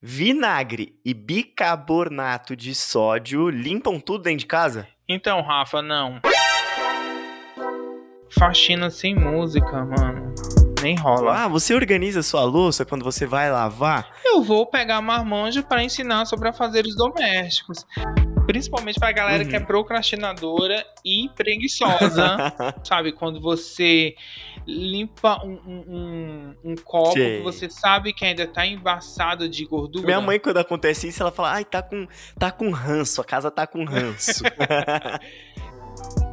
vinagre e bicarbonato de sódio limpam tudo dentro de casa? Então, Rafa, não. Faxina sem música, mano. Nem rola. Ah, você organiza sua louça quando você vai lavar? Eu vou pegar marmanjo para ensinar sobre afazeres domésticos. Principalmente pra galera uhum. que é uhum. procrastinadora e preguiçosa. sabe? Quando você limpa um, um, um copo que você sabe que ainda tá embaçado de gordura. Minha mãe, quando acontece isso, ela fala: ai, tá com, tá com ranço, a casa tá com ranço.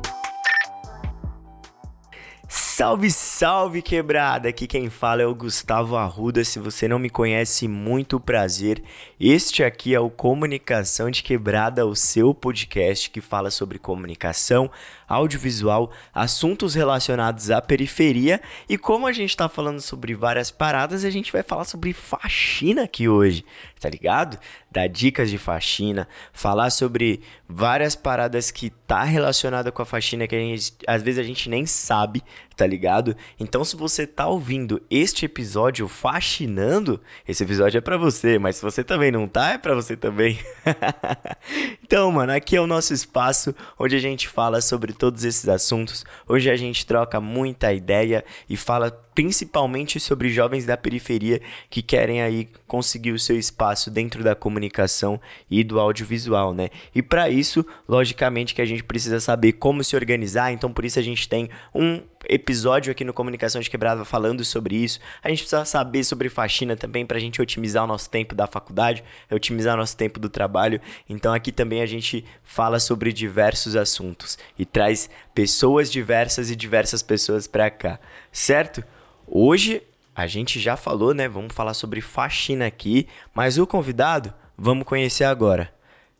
Salve, salve quebrada! Aqui quem fala é o Gustavo Arruda. Se você não me conhece, muito prazer. Este aqui é o Comunicação de Quebrada, o seu podcast que fala sobre comunicação, audiovisual, assuntos relacionados à periferia. E como a gente está falando sobre várias paradas, a gente vai falar sobre faxina aqui hoje, tá ligado? Dar dicas de faxina, falar sobre várias paradas que tá relacionada com a faxina que a gente, às vezes a gente nem sabe, tá ligado? Então se você tá ouvindo este episódio faxinando, esse episódio é para você, mas se você também não tá, é para você também. então, mano, aqui é o nosso espaço onde a gente fala sobre todos esses assuntos. Hoje a gente troca muita ideia e fala principalmente sobre jovens da periferia que querem aí conseguir o seu espaço dentro da comunicação e do audiovisual, né? E para isso, logicamente que a gente precisa saber como se organizar, então por isso a gente tem um episódio aqui no Comunicação de Quebrada falando sobre isso. A gente precisa saber sobre faxina também para a gente otimizar o nosso tempo da faculdade, otimizar o nosso tempo do trabalho. Então aqui também a gente fala sobre diversos assuntos e traz pessoas diversas e diversas pessoas para cá, certo? Hoje a gente já falou, né? Vamos falar sobre faxina aqui, mas o convidado vamos conhecer agora.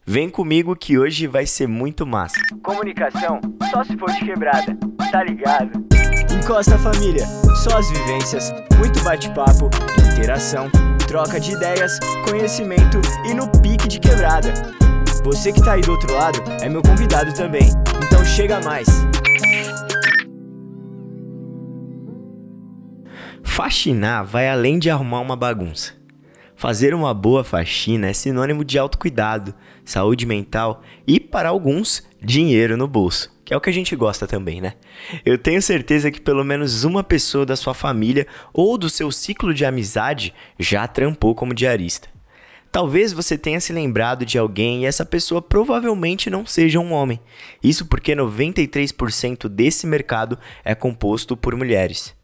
Vem comigo que hoje vai ser muito massa. Comunicação só se for de quebrada, tá ligado? Encosta família, só as vivências, muito bate-papo, interação, troca de ideias, conhecimento e no pique de quebrada. Você que tá aí do outro lado é meu convidado também, então chega mais. Faxinar vai além de arrumar uma bagunça. Fazer uma boa faxina é sinônimo de autocuidado, saúde mental e, para alguns, dinheiro no bolso, que é o que a gente gosta também, né? Eu tenho certeza que pelo menos uma pessoa da sua família ou do seu ciclo de amizade já trampou como diarista. Talvez você tenha se lembrado de alguém e essa pessoa provavelmente não seja um homem. Isso porque 93% desse mercado é composto por mulheres.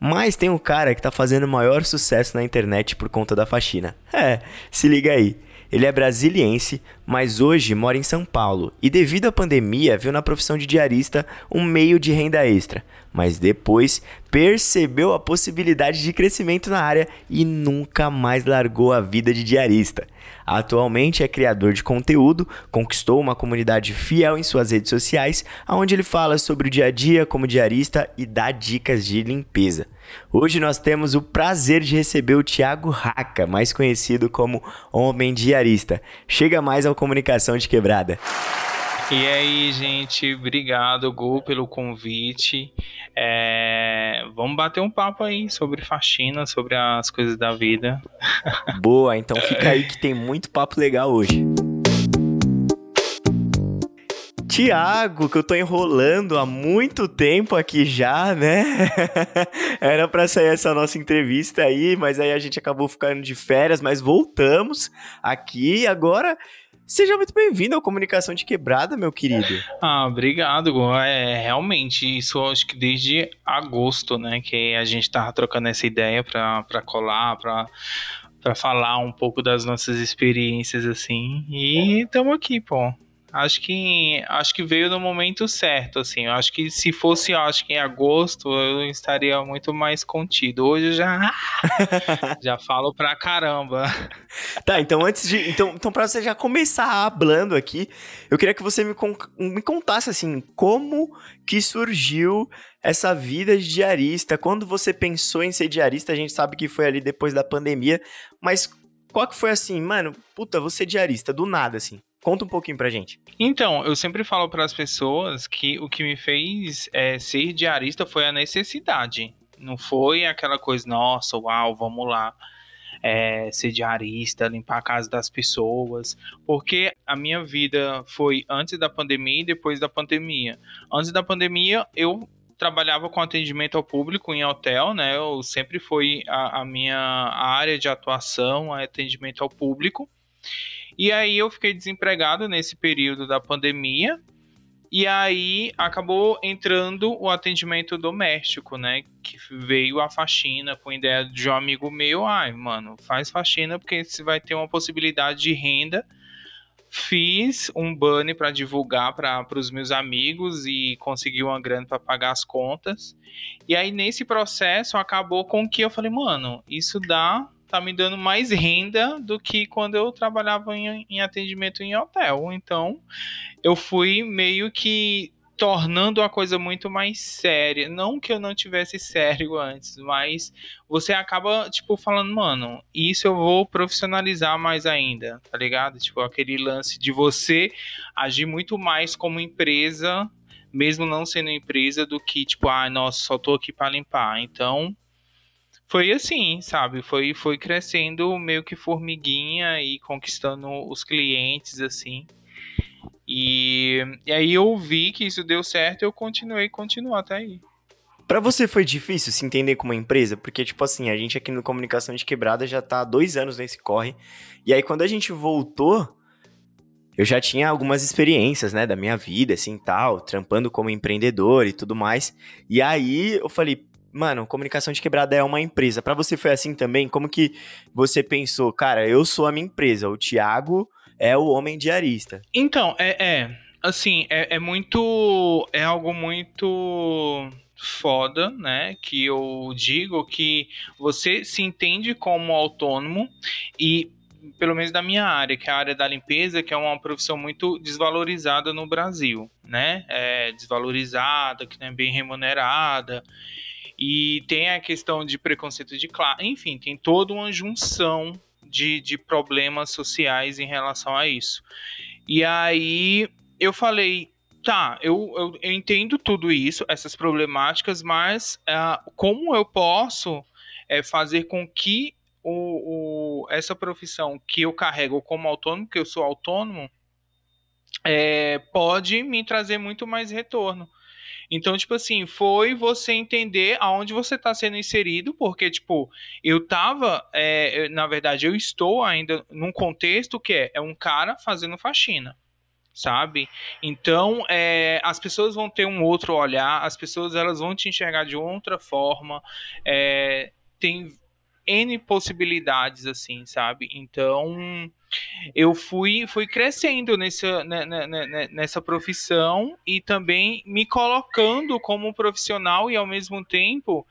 Mas tem um cara que tá fazendo maior sucesso na internet por conta da faxina. É, se liga aí. Ele é brasiliense, mas hoje mora em São Paulo e, devido à pandemia, viu na profissão de diarista um meio de renda extra. Mas depois percebeu a possibilidade de crescimento na área e nunca mais largou a vida de diarista. Atualmente é criador de conteúdo, conquistou uma comunidade fiel em suas redes sociais, onde ele fala sobre o dia a dia como diarista e dá dicas de limpeza. Hoje nós temos o prazer de receber o Thiago Raca, mais conhecido como Homem Diarista. Chega mais ao Comunicação de Quebrada. E aí, gente, obrigado, Gu, pelo convite. É... Vamos bater um papo aí sobre faxina, sobre as coisas da vida. Boa, então fica aí que tem muito papo legal hoje. Tiago, que eu tô enrolando há muito tempo aqui já, né? Era para sair essa nossa entrevista aí, mas aí a gente acabou ficando de férias, mas voltamos aqui agora Seja muito bem-vindo ao Comunicação de Quebrada, meu querido. Ah, obrigado. É, realmente, isso acho que desde agosto, né, que a gente tava trocando essa ideia para colar, para para falar um pouco das nossas experiências assim. E estamos aqui, pô acho que acho que veio no momento certo, assim. Eu acho que se fosse, acho que em agosto, eu estaria muito mais contido. Hoje eu já já falo pra caramba. Tá, então antes de então, então para você já começar hablando aqui, eu queria que você me, me contasse assim, como que surgiu essa vida de diarista? Quando você pensou em ser diarista, a gente sabe que foi ali depois da pandemia, mas qual que foi assim, mano, puta, você diarista do nada assim? Conta um pouquinho pra gente. Então, eu sempre falo para as pessoas que o que me fez é, ser diarista foi a necessidade. Não foi aquela coisa, nossa, uau, vamos lá. é, ser diarista, limpar a casa das pessoas, porque a minha vida foi antes da pandemia e depois da pandemia. Antes da pandemia, eu trabalhava com atendimento ao público em hotel, né? Eu sempre foi a, a minha área de atuação, atendimento ao público. E aí eu fiquei desempregado nesse período da pandemia. E aí acabou entrando o atendimento doméstico, né? Que veio a faxina com a ideia de um amigo meu. Ai, mano, faz faxina porque você vai ter uma possibilidade de renda fiz um banner para divulgar para os meus amigos e consegui uma grana para pagar as contas. E aí nesse processo acabou com que eu falei, mano, isso dá tá me dando mais renda do que quando eu trabalhava em, em atendimento em hotel. Então, eu fui meio que tornando a coisa muito mais séria. Não que eu não tivesse sério antes, mas você acaba, tipo, falando, mano, isso eu vou profissionalizar mais ainda, tá ligado? Tipo, aquele lance de você agir muito mais como empresa, mesmo não sendo empresa, do que, tipo, ah, nossa, só tô aqui para limpar. Então, foi assim, sabe? Foi, foi crescendo meio que formiguinha e conquistando os clientes, assim. E, e aí eu vi que isso deu certo e eu continuei, continuo até aí. Para você foi difícil se entender como empresa? Porque, tipo assim, a gente aqui no Comunicação de Quebrada já tá há dois anos nesse corre. E aí, quando a gente voltou, eu já tinha algumas experiências, né, da minha vida, assim, tal, trampando como empreendedor e tudo mais. E aí, eu falei, mano, Comunicação de Quebrada é uma empresa. Para você foi assim também? Como que você pensou, cara, eu sou a minha empresa, o Thiago é o homem diarista. Então, é, é assim, é, é muito. É algo muito foda, né? Que eu digo que você se entende como autônomo e pelo menos da minha área, que é a área da limpeza, que é uma profissão muito desvalorizada no Brasil, né? É desvalorizada, que não é bem remunerada. E tem a questão de preconceito de classe, enfim, tem toda uma junção de, de problemas sociais em relação a isso. E aí eu falei, tá, eu, eu, entendo tudo isso, essas problemáticas, mas uh, como eu posso é, fazer com que o, o, essa profissão que eu carrego como autônomo, que eu sou autônomo, é, pode me trazer muito mais retorno. Então, tipo assim, foi você entender aonde você está sendo inserido, porque, tipo, eu tava, é, na verdade, eu estou ainda num contexto que é, é um cara fazendo faxina sabe? Então, é, as pessoas vão ter um outro olhar, as pessoas elas vão te enxergar de outra forma, é, tem N possibilidades, assim, sabe? Então, eu fui, fui crescendo nessa, né, né, né, nessa profissão e também me colocando como profissional e ao mesmo tempo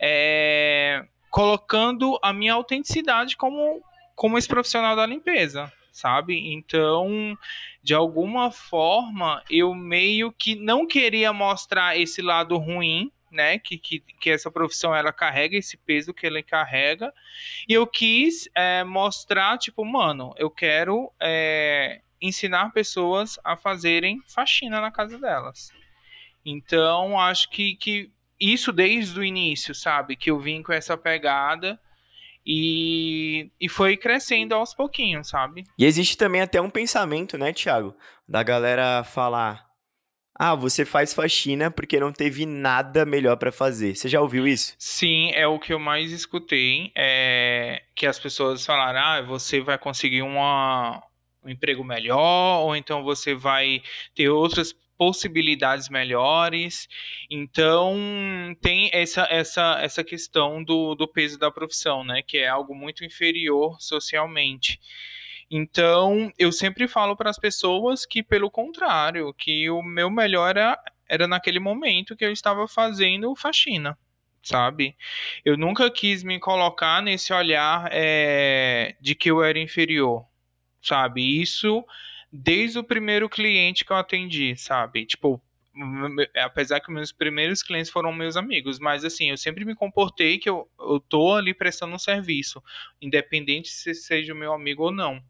é, colocando a minha autenticidade como, como esse profissional da limpeza, sabe? Então, de alguma forma, eu meio que não queria mostrar esse lado ruim né, que, que, que essa profissão ela carrega esse peso que ela carrega. E eu quis é, mostrar, tipo, mano, eu quero é, ensinar pessoas a fazerem faxina na casa delas. Então, acho que, que isso desde o início, sabe? Que eu vim com essa pegada. E, e foi crescendo aos pouquinhos, sabe? E existe também até um pensamento, né, Thiago? Da galera falar: ah, você faz faxina porque não teve nada melhor para fazer. Você já ouviu isso? Sim, é o que eu mais escutei. É que as pessoas falaram: ah, você vai conseguir uma, um emprego melhor, ou então você vai ter outras possibilidades melhores. Então, tem essa, essa, essa questão do, do peso da profissão, né? Que é algo muito inferior socialmente. Então, eu sempre falo para as pessoas que, pelo contrário, que o meu melhor era, era naquele momento que eu estava fazendo faxina, sabe? Eu nunca quis me colocar nesse olhar é, de que eu era inferior, sabe? Isso desde o primeiro cliente que eu atendi, sabe? Tipo, apesar que meus primeiros clientes foram meus amigos, mas assim, eu sempre me comportei que eu, eu tô ali prestando um serviço, independente se seja o meu amigo ou não.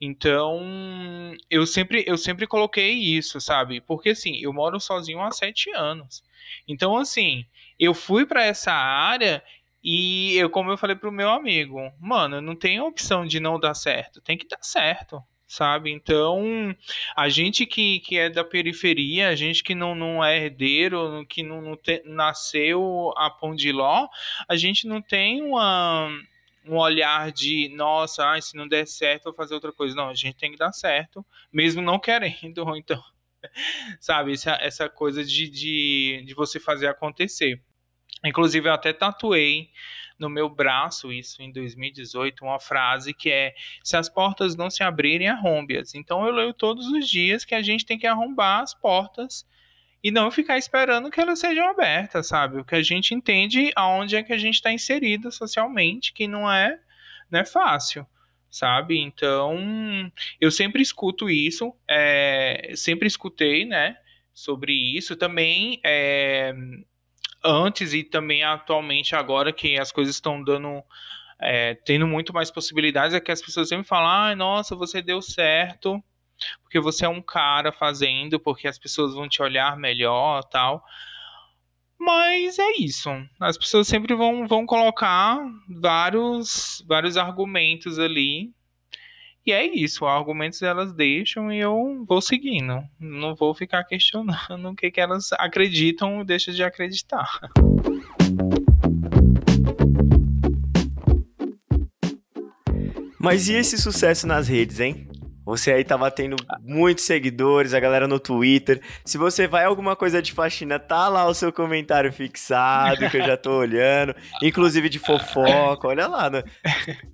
Então, eu sempre, eu sempre coloquei isso, sabe? Porque assim, eu moro sozinho há sete anos. Então, assim, eu fui para essa área E eu, como eu falei pro meu amigo, mano, não tem opção de não dar certo, tem que dar certo sabe? Então, a gente que, que é da periferia, a gente que não, não é herdeiro, que não, não te, nasceu a pão de ló, a gente não tem uma, um olhar de, nossa, ai, se não der certo, vou fazer outra coisa. Não, a gente tem que dar certo, mesmo não querendo, ou então, sabe? Essa, essa coisa de, de, de você fazer acontecer. Inclusive, eu até tatuei no meu braço, isso em 2018, uma frase que é: se as portas não se abrirem, arrombe-as. Então eu leio todos os dias que a gente tem que arrombar as portas e não ficar esperando que elas sejam abertas, sabe? O que a gente entende aonde é que a gente está inserido socialmente, que não é, não é fácil sabe? Então, eu sempre escuto isso, é, sempre escutei, né, sobre isso. Também, é, antes e também atualmente agora que as coisas estão dando é, tendo muito mais possibilidades é que as pessoas sempre falam ah, nossa você deu certo porque você é um cara fazendo porque as pessoas vão te olhar melhor tal mas é isso as pessoas sempre vão, vão colocar vários vários argumentos ali e é isso, argumentos elas deixam e eu vou seguindo. Não vou ficar questionando o que, que elas acreditam ou deixam de acreditar. Mas e esse sucesso nas redes, hein? Você aí tava tendo muitos seguidores, a galera no Twitter. Se você vai alguma coisa de faxina, tá lá o seu comentário fixado, que eu já tô olhando. Inclusive de fofoca, olha lá. Né?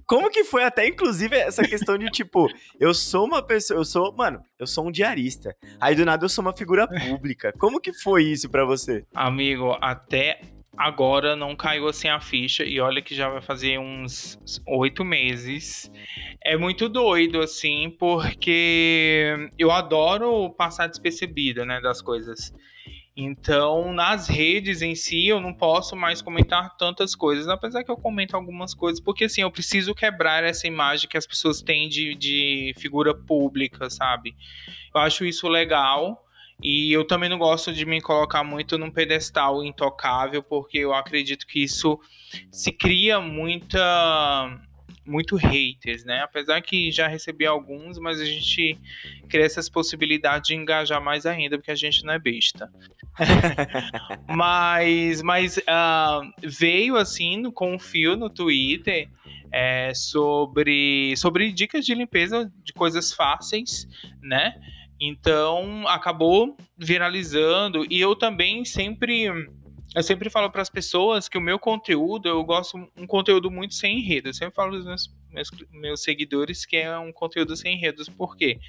Como que foi até, inclusive, essa questão de, tipo, eu sou uma pessoa, eu sou, mano, eu sou um diarista. Aí do nada eu sou uma figura pública. Como que foi isso para você? Amigo, até agora não caiu assim a ficha e olha que já vai fazer uns oito meses. É muito doido assim, porque eu adoro passar despercebido, né, das coisas. Então, nas redes em si, eu não posso mais comentar tantas coisas, apesar que eu comento algumas coisas, porque assim, eu preciso quebrar essa imagem que as pessoas têm de, de figura pública, sabe? Eu acho isso legal. E eu também não gosto de me colocar muito num pedestal intocável, porque eu acredito que isso se cria muita muito haters, né? Apesar que já recebi alguns, mas a gente cria essas possibilidades de engajar mais ainda, porque a gente não é besta. mas mas uh, veio assim com um fio no Twitter é, sobre, sobre dicas de limpeza de coisas fáceis, né? Então acabou viralizando e eu também sempre eu sempre falo para as pessoas que o meu conteúdo eu gosto um conteúdo muito sem enredo. Eu sempre falo dos meus, meus, meus seguidores que é um conteúdo sem enredos. Por quê?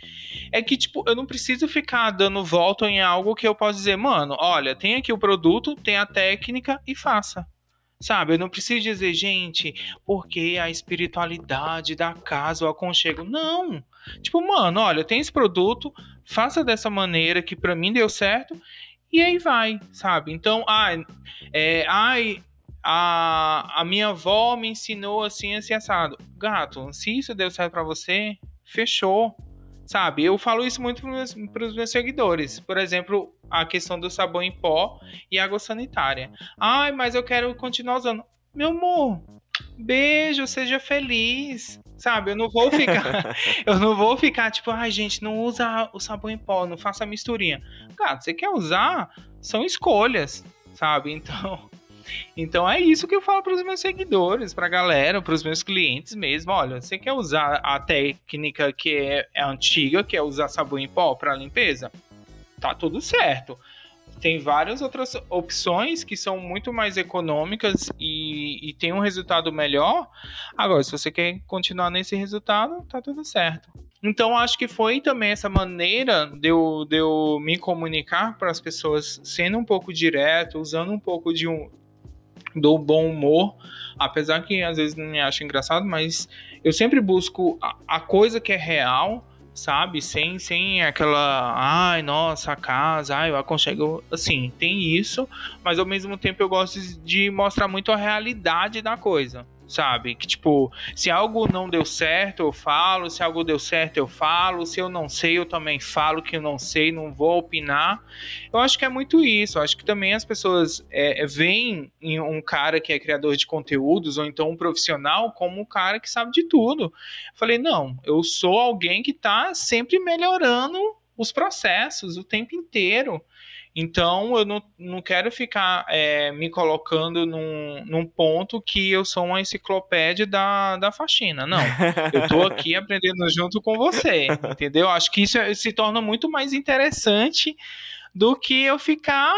É que tipo eu não preciso ficar dando volta em algo que eu posso dizer, mano, olha, tem aqui o produto, tem a técnica e faça. Sabe, eu não preciso dizer, gente, porque a espiritualidade da casa, o aconchego. Não. Tipo, mano, olha, tem esse produto, faça dessa maneira que para mim deu certo, e aí vai, sabe? Então, ai, é, ai a, a minha avó me ensinou assim, assim, assado. Gato, se isso deu certo para você, fechou. Sabe, eu falo isso muito para os meus seguidores. Por exemplo, a questão do sabão em pó e água sanitária. Ai, mas eu quero continuar usando. Meu amor, beijo, seja feliz. Sabe, eu não vou ficar. eu não vou ficar tipo, ai, gente, não usa o sabão em pó, não faça a misturinha. Cara, você quer usar? São escolhas, sabe? Então. Então é isso que eu falo para os meus seguidores, para a galera, para os meus clientes mesmo. Olha, você quer usar a técnica que é, é antiga, que é usar sabão em pó para limpeza? Tá tudo certo. Tem várias outras opções que são muito mais econômicas e, e tem um resultado melhor. Agora, se você quer continuar nesse resultado, tá tudo certo. Então, acho que foi também essa maneira de eu, de eu me comunicar para as pessoas, sendo um pouco direto, usando um pouco de um, do bom humor, apesar que às vezes não me acha engraçado, mas eu sempre busco a, a, coisa que é real, sabe? Sem, sem aquela, ai, nossa, casa, ai, eu aconchego. Assim, tem isso, mas ao mesmo tempo eu gosto de mostrar muito a realidade da coisa, sabe? Que tipo, se algo não deu certo, eu falo, se algo deu certo, eu falo, se eu não sei, eu também falo que eu não sei, não vou opinar. Eu acho que é muito isso. Eu acho que também as pessoas é, veem em um cara que é criador de conteúdos, ou então um profissional, como um cara que sabe de tudo. Eu falei, não, eu sou alguém que tá sempre melhorando os processos o tempo inteiro. Então, eu não, não quero ficar é, me colocando num, num ponto que eu sou uma enciclopédia da, da faxina. Não. Eu estou aqui aprendendo junto com você, entendeu? Acho que isso é, se torna muito mais interessante do que eu ficar,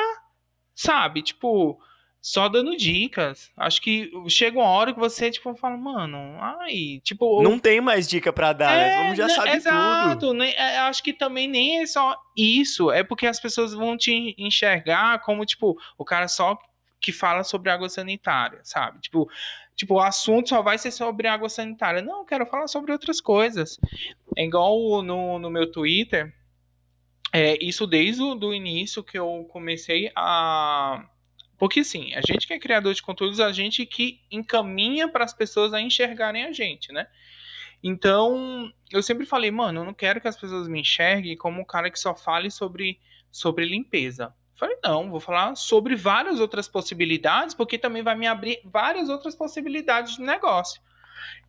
sabe, tipo, só dando dicas. Acho que chega uma hora que você, tipo, fala, mano, ai, tipo. Não tem mais dica para dar, né? é, né? Vamos já sabe exato, tudo. Né? Acho que também nem é só isso. É porque as pessoas vão te enxergar como, tipo, o cara só que fala sobre água sanitária, sabe? Tipo, tipo, o assunto só vai ser sobre água sanitária. Não, eu quero falar sobre outras coisas. É igual no, no meu Twitter. É, isso desde o do início que eu comecei a porque assim, a gente que é criador de conteúdos, a gente que encaminha para as pessoas a enxergarem a gente, né? Então, eu sempre falei, mano, eu não quero que as pessoas me enxerguem como um cara que só fale sobre, sobre limpeza. falei, não, vou falar sobre várias outras possibilidades, porque também vai me abrir várias outras possibilidades de negócio.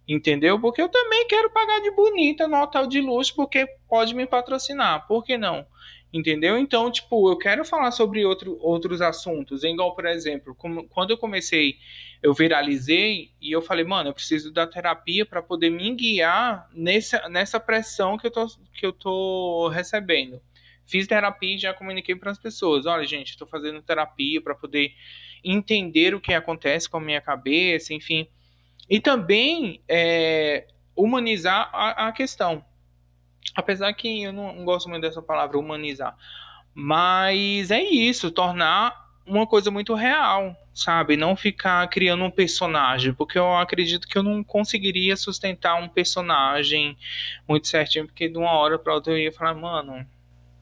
Entendeu? Porque eu também quero pagar de bonita no hotel de luxo, porque pode me patrocinar. Por que não? Entendeu? Então, tipo, eu quero falar sobre outro, outros assuntos. Igual, por exemplo, como, quando eu comecei, eu viralizei e eu falei, mano, eu preciso da terapia para poder me guiar nessa, nessa pressão que eu, tô, que eu tô recebendo. Fiz terapia e já comuniquei para as pessoas. Olha, gente, estou fazendo terapia para poder entender o que acontece com a minha cabeça, enfim. E também é, humanizar a, a questão Apesar que eu não, não gosto muito dessa palavra humanizar. Mas é isso, tornar uma coisa muito real, sabe? Não ficar criando um personagem, porque eu acredito que eu não conseguiria sustentar um personagem muito certinho, porque de uma hora para outra eu ia falar, mano,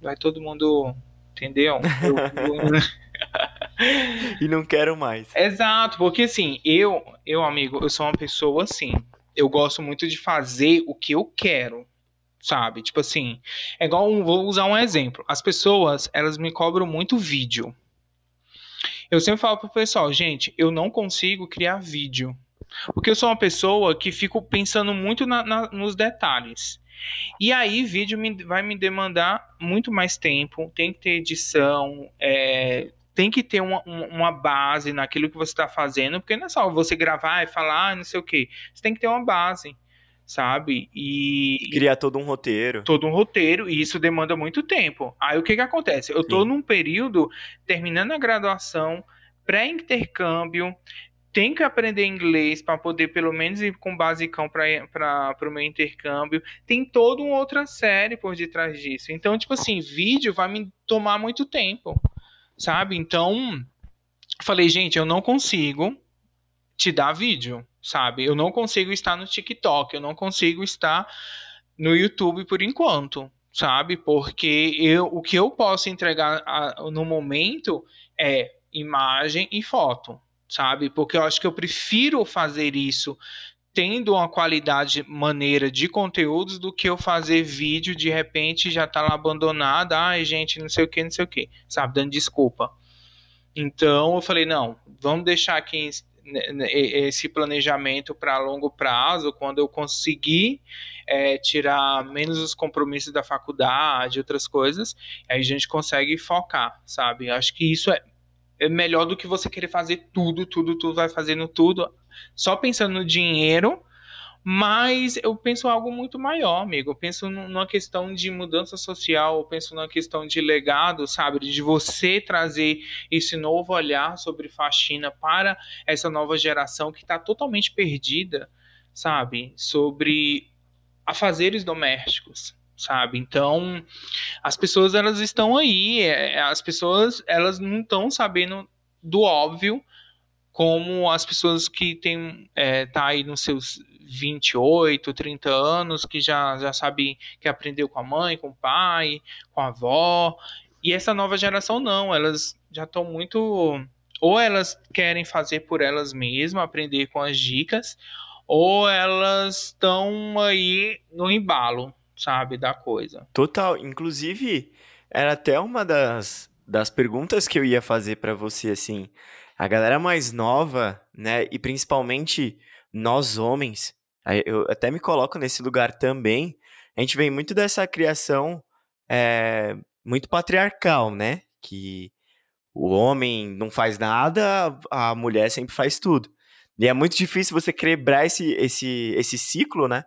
vai todo mundo, entendeu? Eu, eu... e não quero mais. Exato, porque assim, eu, eu amigo, eu sou uma pessoa assim, eu gosto muito de fazer o que eu quero sabe? Tipo assim, é igual, um, vou usar um exemplo. As pessoas, elas me cobram muito vídeo. Eu sempre falo pro pessoal, gente, eu não consigo criar vídeo. Porque eu sou uma pessoa que fico pensando muito na, na, nos detalhes. E aí, vídeo me, vai me demandar muito mais tempo, tem que ter edição, é, tem que ter uma, uma base naquilo que você está fazendo, porque não é só você gravar e falar, não sei o que. Você tem que ter uma base sabe? E criar todo um roteiro. Todo um roteiro e isso demanda muito tempo. Aí o que que acontece? Eu tô Sim. num período terminando a graduação, pré-intercâmbio, tem que aprender inglês para poder pelo menos ir com basicão para o meu intercâmbio. Tem toda uma outra série por detrás disso. Então, tipo assim, vídeo vai me tomar muito tempo, sabe? Então, falei, gente, eu não consigo te dar vídeo sabe? Eu não consigo estar no TikTok, eu não consigo estar no YouTube por enquanto, sabe? Porque eu, o que eu posso entregar a, no momento é imagem e foto, sabe? Porque eu acho que eu prefiro fazer isso tendo uma qualidade maneira de conteúdos do que eu fazer vídeo de repente já tá lá abandonado, ai gente, não sei o que, não sei o que, sabe, dando desculpa. Então eu falei, não, vamos deixar aqui esse planejamento para longo prazo, quando eu conseguir é, tirar menos os compromissos da faculdade, outras coisas, aí a gente consegue focar, sabe? Acho que isso é, é melhor do que você querer fazer tudo, tudo, tudo, vai fazendo tudo, só pensando no dinheiro mas eu penso algo muito maior, amigo. Eu penso numa questão de mudança social, eu penso numa questão de legado, sabe? De você trazer esse novo olhar sobre faxina para essa nova geração que está totalmente perdida, sabe? Sobre afazeres domésticos, sabe? Então, as pessoas elas estão aí, é, as pessoas elas não estão sabendo do óbvio como as pessoas que têm é, tá aí nos seus 28, 30 anos, que já, já sabe que aprendeu com a mãe, com o pai, com a avó. E essa nova geração não, elas já estão muito ou elas querem fazer por elas mesmas, aprender com as dicas, ou elas estão aí no embalo, sabe, da coisa. Total. Inclusive, era até uma das, das perguntas que eu ia fazer para você, assim. A galera mais nova, né, e principalmente nós homens, eu até me coloco nesse lugar também. A gente vem muito dessa criação é, muito patriarcal, né? Que o homem não faz nada, a mulher sempre faz tudo. E é muito difícil você quebrar esse, esse, esse ciclo, né?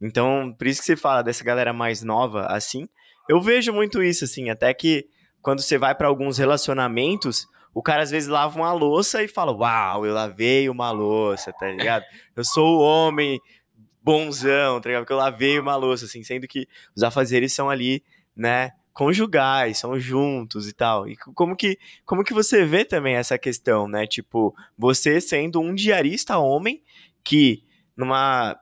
Então, por isso que você fala dessa galera mais nova, assim. Eu vejo muito isso, assim, até que quando você vai para alguns relacionamentos, o cara às vezes lava uma louça e fala: Uau, eu lavei uma louça, tá ligado? Eu sou o homem bonzão, tá ligado? Porque eu lavei uma louça, assim, sendo que os afazeres são ali, né? conjugais, são juntos e tal. E como que, como que você vê também essa questão, né? Tipo, você sendo um diarista homem que numa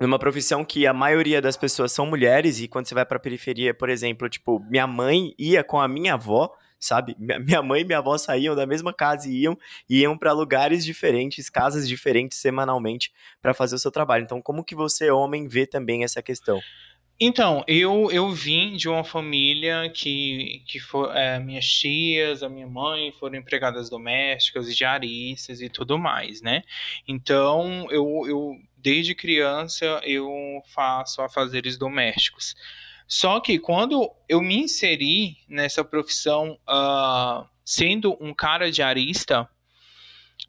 numa profissão que a maioria das pessoas são mulheres e quando você vai para periferia, por exemplo, tipo, minha mãe ia com a minha avó, sabe? Minha mãe e minha avó saíam da mesma casa e iam iam para lugares diferentes, casas diferentes semanalmente para fazer o seu trabalho. Então, como que você homem vê também essa questão? Então, eu, eu vim de uma família que, que for, é, minhas tias, a minha mãe foram empregadas domésticas e diaristas e tudo mais, né? Então, eu, eu desde criança eu faço afazeres domésticos. Só que quando eu me inseri nessa profissão, uh, sendo um cara diarista,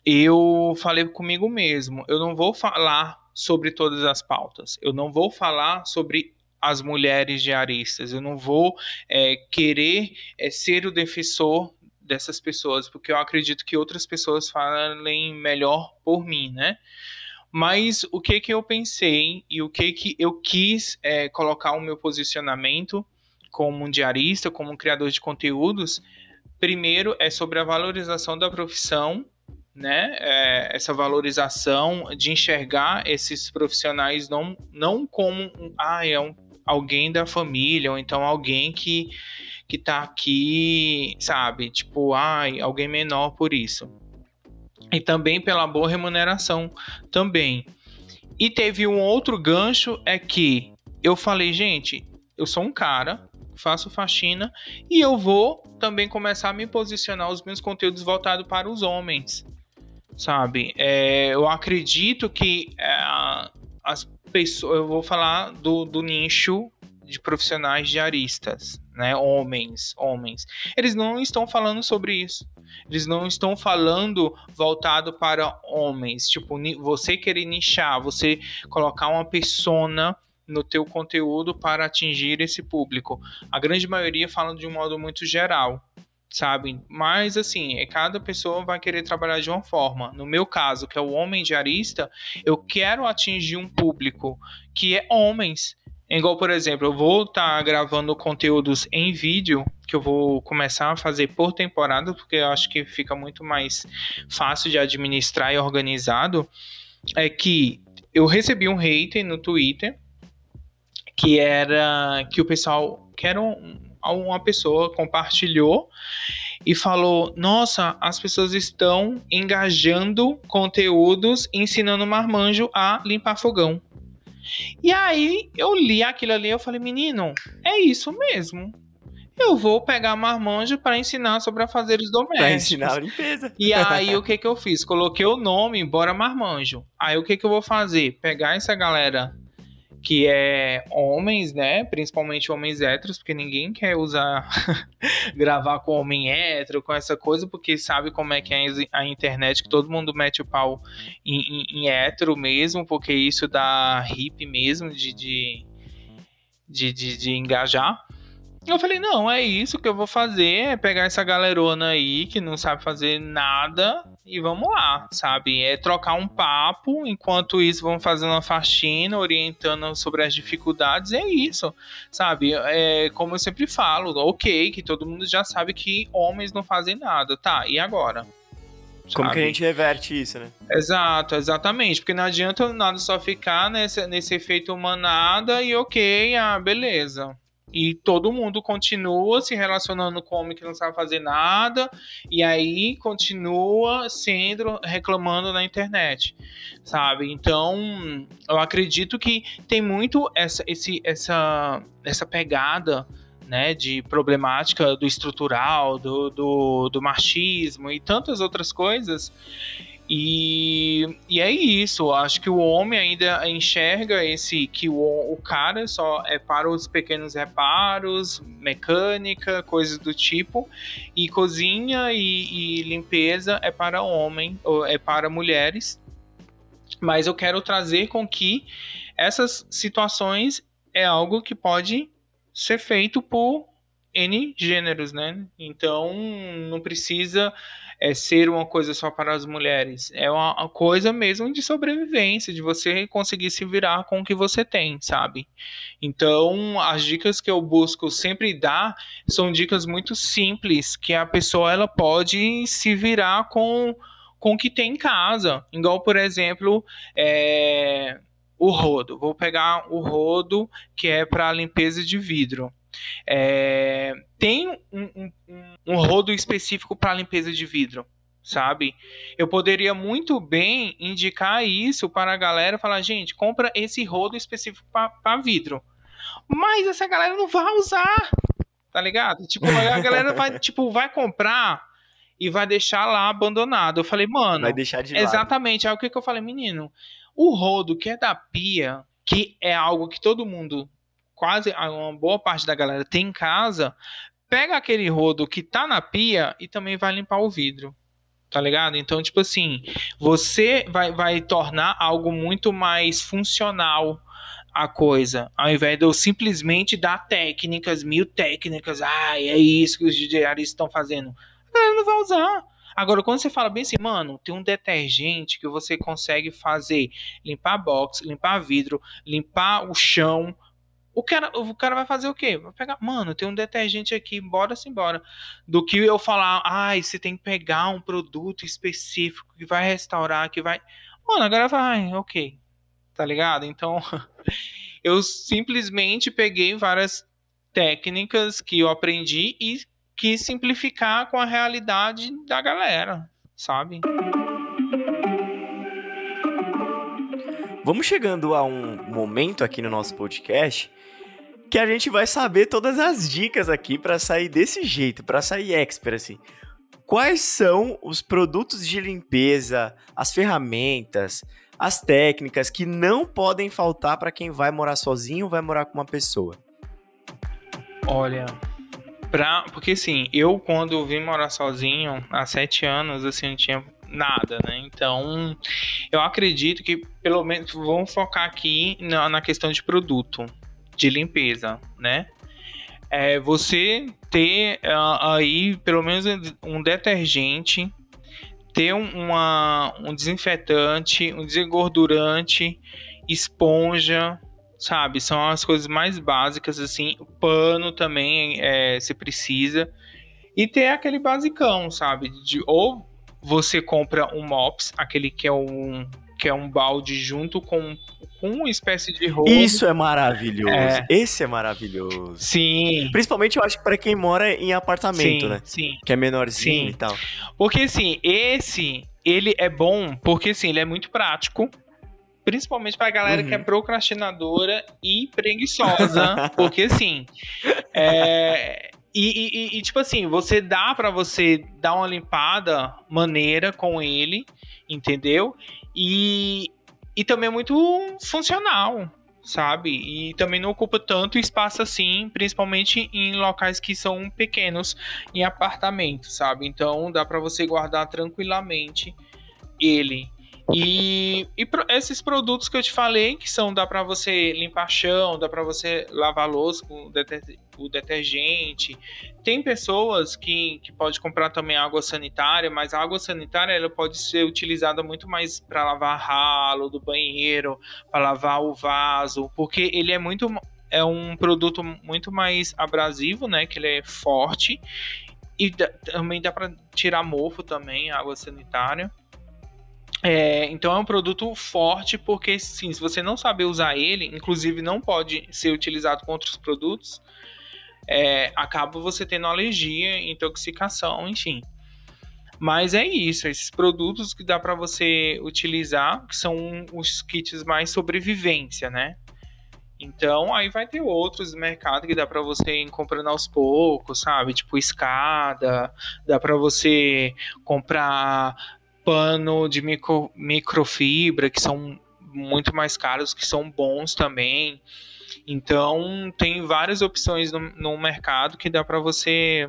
eu falei comigo mesmo: eu não vou falar sobre todas as pautas, eu não vou falar sobre as mulheres diaristas. Eu não vou é, querer é, ser o defensor dessas pessoas, porque eu acredito que outras pessoas falem melhor por mim, né? Mas o que que eu pensei e o que que eu quis é, colocar o meu posicionamento como um diarista, como um criador de conteúdos, primeiro é sobre a valorização da profissão né, é, essa valorização de enxergar esses profissionais não, não como ah, é um alguém da família, ou então alguém que, que tá aqui, sabe? Tipo, ai, alguém menor por isso. E também pela boa remuneração também. E teve um outro gancho é que eu falei, gente, eu sou um cara, faço faxina e eu vou também começar a me posicionar os meus conteúdos voltados para os homens, sabe? É, eu acredito que é, as pessoas, eu vou falar do, do nicho de profissionais diaristas, né? Homens, homens. Eles não estão falando sobre isso. Eles não estão falando voltado para homens. Tipo, você querer nichar, você colocar uma persona no teu conteúdo para atingir esse público. A grande maioria fala de um modo muito geral sabe? Mas assim, é, cada pessoa vai querer trabalhar de uma forma. No meu caso, que é o homem diarista, eu quero atingir um público que é homens. Igual, por exemplo, eu vou estar tá gravando conteúdos em vídeo, que eu vou começar a fazer por temporada, porque eu acho que fica muito mais fácil de administrar e organizado. É que eu recebi um hater no Twitter que era que o pessoal que era um, uma pessoa compartilhou e falou: Nossa, as pessoas estão engajando conteúdos ensinando marmanjo a limpar fogão. E aí eu li aquilo ali e falei: Menino, é isso mesmo. Eu vou pegar marmanjo para ensinar sobre afazeres domésticos. Para ensinar a limpeza. E aí o que que eu fiz? Coloquei o nome, bora marmanjo. Aí o que que eu vou fazer? Pegar essa galera que é homens, né? Principalmente homens héteros, porque ninguém quer usar gravar com homem hétero, com essa coisa, porque sabe como é que é a internet, que todo mundo mete o pau em, em, em hétero mesmo, porque isso dá hip mesmo de, de, de, de, de engajar. Eu falei, não, é isso que eu vou fazer, é pegar essa galerona aí que não sabe fazer nada e vamos lá, sabe? É trocar um papo, enquanto isso vamos fazendo uma faxina, orientando sobre as dificuldades, é isso, sabe? É como eu sempre falo, ok, que todo mundo já sabe que homens não fazem nada, tá, e agora? Como que a gente reverte isso, né? Exato, exatamente. Porque não adianta nada só ficar nesse, nesse efeito manada e ok, ah, beleza E todo mundo continua se relacionando com homem que não sabe fazer nada, e aí continua sendo reclamando na internet, sabe? Então, eu acredito que tem muito essa, esse, essa, essa pegada né, de problemática do estrutural, do, do, do machismo e tantas outras coisas e, e é isso, acho que o homem ainda enxerga esse que o, o cara só é para os pequenos reparos, mecânica, coisas do tipo, e cozinha e, e limpeza é para homem, é para mulheres. Mas eu quero trazer com que essas situações é algo que pode ser feito por N gêneros, né? Então não precisa é ser uma coisa só para as mulheres. É uma coisa mesmo de sobrevivência, de você conseguir se virar com o que você tem, sabe? Então, as dicas que eu busco sempre dar são dicas muito simples, que a pessoa ela pode se virar com, com o que tem em casa. Igual, por exemplo, é, o rodo. Vou pegar o rodo que é para limpeza de vidro. É, tem um, um, um rodo específico para limpeza de vidro, sabe? Eu poderia muito bem indicar isso para a galera, falar, gente, compra esse rodo específico para vidro. Mas essa galera não vai usar, tá ligado? Tipo, a galera vai, tipo, vai comprar e vai deixar lá abandonado. Eu falei, mano, vai deixar de exatamente. Lado. Aí o que, que eu falei, menino? O rodo que é da pia, que é algo que todo mundo quase uma boa parte da galera tem em casa, pega aquele rodo que tá na pia e também vai limpar o vidro. Tá ligado? Então, tipo assim, você vai, vai tornar algo muito mais funcional a coisa, ao invés de eu simplesmente dar técnicas, mil técnicas, ah, é isso que os diaristas estão fazendo. A galera não vai usar. Agora, quando você fala bem assim, mano, tem um detergente que você consegue fazer limpar box, limpar vidro, limpar o chão, o cara, o cara vai fazer o quê? Vai pegar, mano, tem um detergente aqui, bora se embora. Do que eu falar, ai, você tem que pegar um produto específico que vai restaurar, que vai. Mano, agora vai, ok. Tá ligado? Então, eu simplesmente peguei várias técnicas que eu aprendi e quis simplificar com a realidade da galera, sabe? Vamos chegando a um momento aqui no nosso podcast que a gente vai saber todas as dicas aqui para sair desse jeito, para sair expert assim. Quais são os produtos de limpeza, as ferramentas, as técnicas que não podem faltar para quem vai morar sozinho ou vai morar com uma pessoa? Olha, pra, porque assim, eu quando vim morar sozinho há sete anos, assim, não tinha nada, né? Então, eu acredito que pelo menos vamos focar aqui na, na questão de produto de limpeza, né? É você ter uh, aí pelo menos um detergente, ter uma, um desinfetante, um desengordurante, esponja, sabe? São as coisas mais básicas, assim. Pano também é, se precisa. E ter aquele basicão, sabe? De, ou você compra um mops, aquele que é um que é um balde junto com, com uma espécie de roupa. Isso é maravilhoso. É. Esse é maravilhoso. Sim. Principalmente eu acho que para quem mora em apartamento, sim, né? Sim. Que é menorzinho sim. e tal. Porque assim, esse ele é bom porque assim, ele é muito prático. Principalmente pra galera uhum. que é uhum. procrastinadora e preguiçosa. porque assim. É, e, e, e, tipo assim, você dá para você dar uma limpada maneira com ele, entendeu? E, e também é muito funcional, sabe? E também não ocupa tanto espaço assim, principalmente em locais que são pequenos, em apartamentos, sabe? Então dá para você guardar tranquilamente ele. E, e esses produtos que eu te falei, que são, dá para você limpar chão, dá para você lavar louça com o detergente. Tem pessoas que, que pode comprar também água sanitária, mas a água sanitária ela pode ser utilizada muito mais para lavar ralo do banheiro, para lavar o vaso, porque ele é muito é um produto muito mais abrasivo, né? Que ele é forte e também dá para tirar mofo também, água sanitária. É, então é um produto forte porque sim, se você não saber usar ele, inclusive não pode ser utilizado com outros produtos, é, acaba você tendo alergia, intoxicação, enfim. Mas é isso, esses produtos que dá para você utilizar, que são os kits mais sobrevivência, né? Então, aí vai ter outros no mercado que dá para você ir comprando aos poucos, sabe? Tipo escada, dá para você comprar pano de micro, microfibra, que são muito mais caros, que são bons também. Então, tem várias opções no, no mercado que dá para você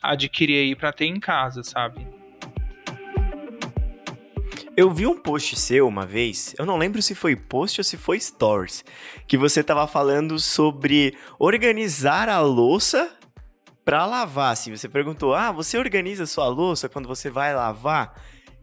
adquirir aí para ter em casa, sabe? Eu vi um post seu uma vez, eu não lembro se foi post ou se foi stories, que você tava falando sobre organizar a louça para lavar. Assim, você perguntou: "Ah, você organiza sua louça quando você vai lavar?"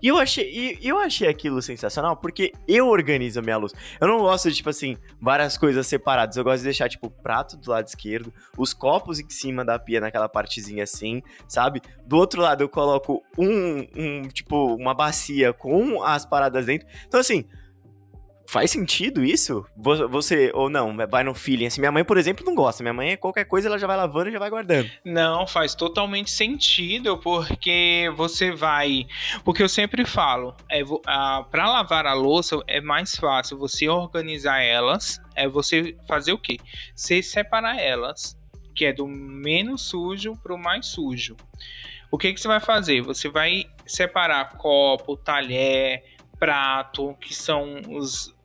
E eu achei, eu achei aquilo sensacional, porque eu organizo a minha luz. Eu não gosto de, tipo assim, várias coisas separadas. Eu gosto de deixar, tipo, o prato do lado esquerdo, os copos em cima da pia, naquela partezinha assim, sabe? Do outro lado eu coloco um, um tipo, uma bacia com as paradas dentro. Então, assim, Faz sentido isso? Você, ou não, vai no feeling. Assim, minha mãe, por exemplo, não gosta. Minha mãe, qualquer coisa, ela já vai lavando e já vai guardando. Não, faz totalmente sentido, porque você vai. Porque eu sempre falo, é, para lavar a louça é mais fácil você organizar elas. É você fazer o quê? Você separar elas, que é do menos sujo para o mais sujo. O que, que você vai fazer? Você vai separar copo, talher, prato, que são os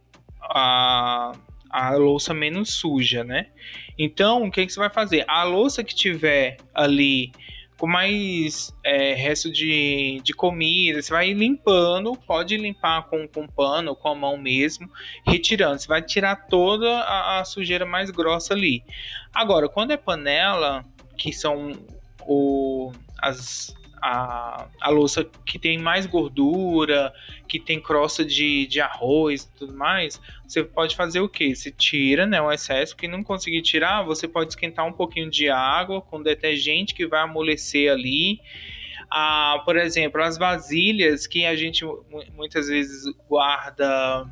a, a louça menos suja, né? Então, o que, que você vai fazer? A louça que tiver ali com mais é, resto de, de comida, você vai limpando, pode limpar com, com pano, com a mão mesmo, retirando. Você vai tirar toda a, a sujeira mais grossa ali. Agora, quando é panela, que são o, as, a, a louça que tem mais gordura, que tem crosta de, de arroz e tudo mais, você pode fazer o que? Você tira né, o excesso, que não conseguir tirar, você pode esquentar um pouquinho de água com detergente que vai amolecer ali. Ah, por exemplo, as vasilhas que a gente muitas vezes guarda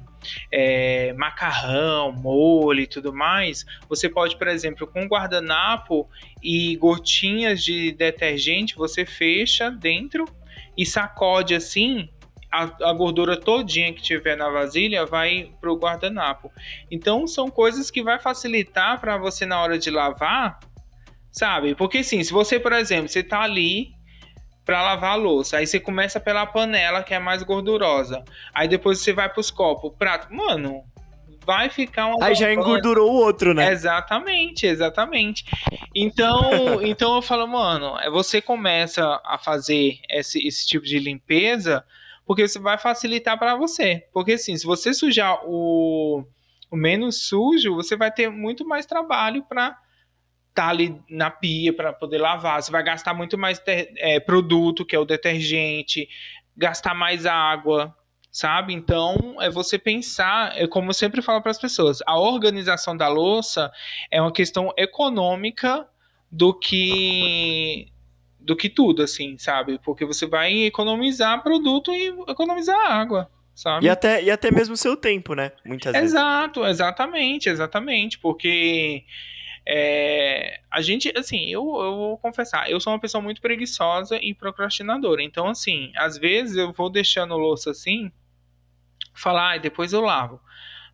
é, macarrão, molho e tudo mais, você pode, por exemplo, com guardanapo e gotinhas de detergente, você fecha dentro e sacode assim a, a, gordura todinha que tiver na vasilha vai pro guardanapo. Então são coisas que vai facilitar para você na hora de lavar, sabe? Porque sim, se você, por exemplo, você tá ali para lavar a louça. Aí você começa pela panela, que é mais gordurosa. Aí depois você vai pros copos, prato. Mano, vai ficar uma. Aí já engordurou o outro, né? Exatamente, exatamente. Então, então eu falo, mano, é você começa a fazer esse, esse tipo de limpeza, porque isso vai facilitar para você. Porque assim, se você sujar o, o menos sujo, você vai ter muito mais trabalho para tá ali na pia para poder lavar. Você vai gastar muito mais é, produto, que é o detergente, gastar mais água, sabe? Então, é você pensar, é como eu sempre falo para as pessoas, a organização da louça é uma questão econômica do que do que tudo, assim, sabe? Porque você vai economizar produto e economizar água. Sabe? E até, e até mesmo o seu tempo, né? Muitas Exato, vezes. exatamente, exatamente. Porque é, a gente, assim, eu, eu vou confessar, eu sou uma pessoa muito preguiçosa e procrastinadora. Então, assim, às vezes eu vou deixando louça assim, falar, ah, depois eu lavo.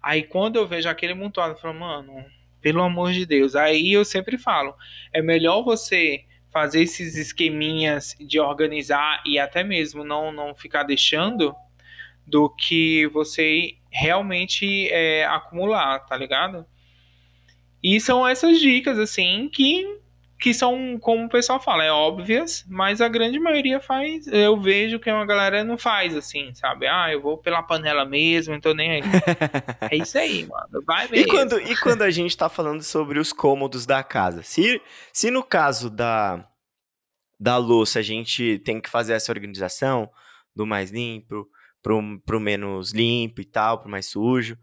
Aí quando eu vejo aquele montado, eu falo, mano, pelo amor de Deus. Aí eu sempre falo, é melhor você fazer esses esqueminhas de organizar e até mesmo não, não ficar deixando do que você realmente é, acumular, tá ligado? E são essas dicas, assim, que, que são, como o pessoal fala, é óbvias, mas a grande maioria faz. Eu vejo que uma galera não faz assim, sabe? Ah, eu vou pela panela mesmo, então nem aí. é isso aí, mano. Vai mesmo. E quando, e quando a gente tá falando sobre os cômodos da casa? Se, se no caso da, da louça a gente tem que fazer essa organização do mais limpo pro, pro menos limpo e tal, pro mais sujo.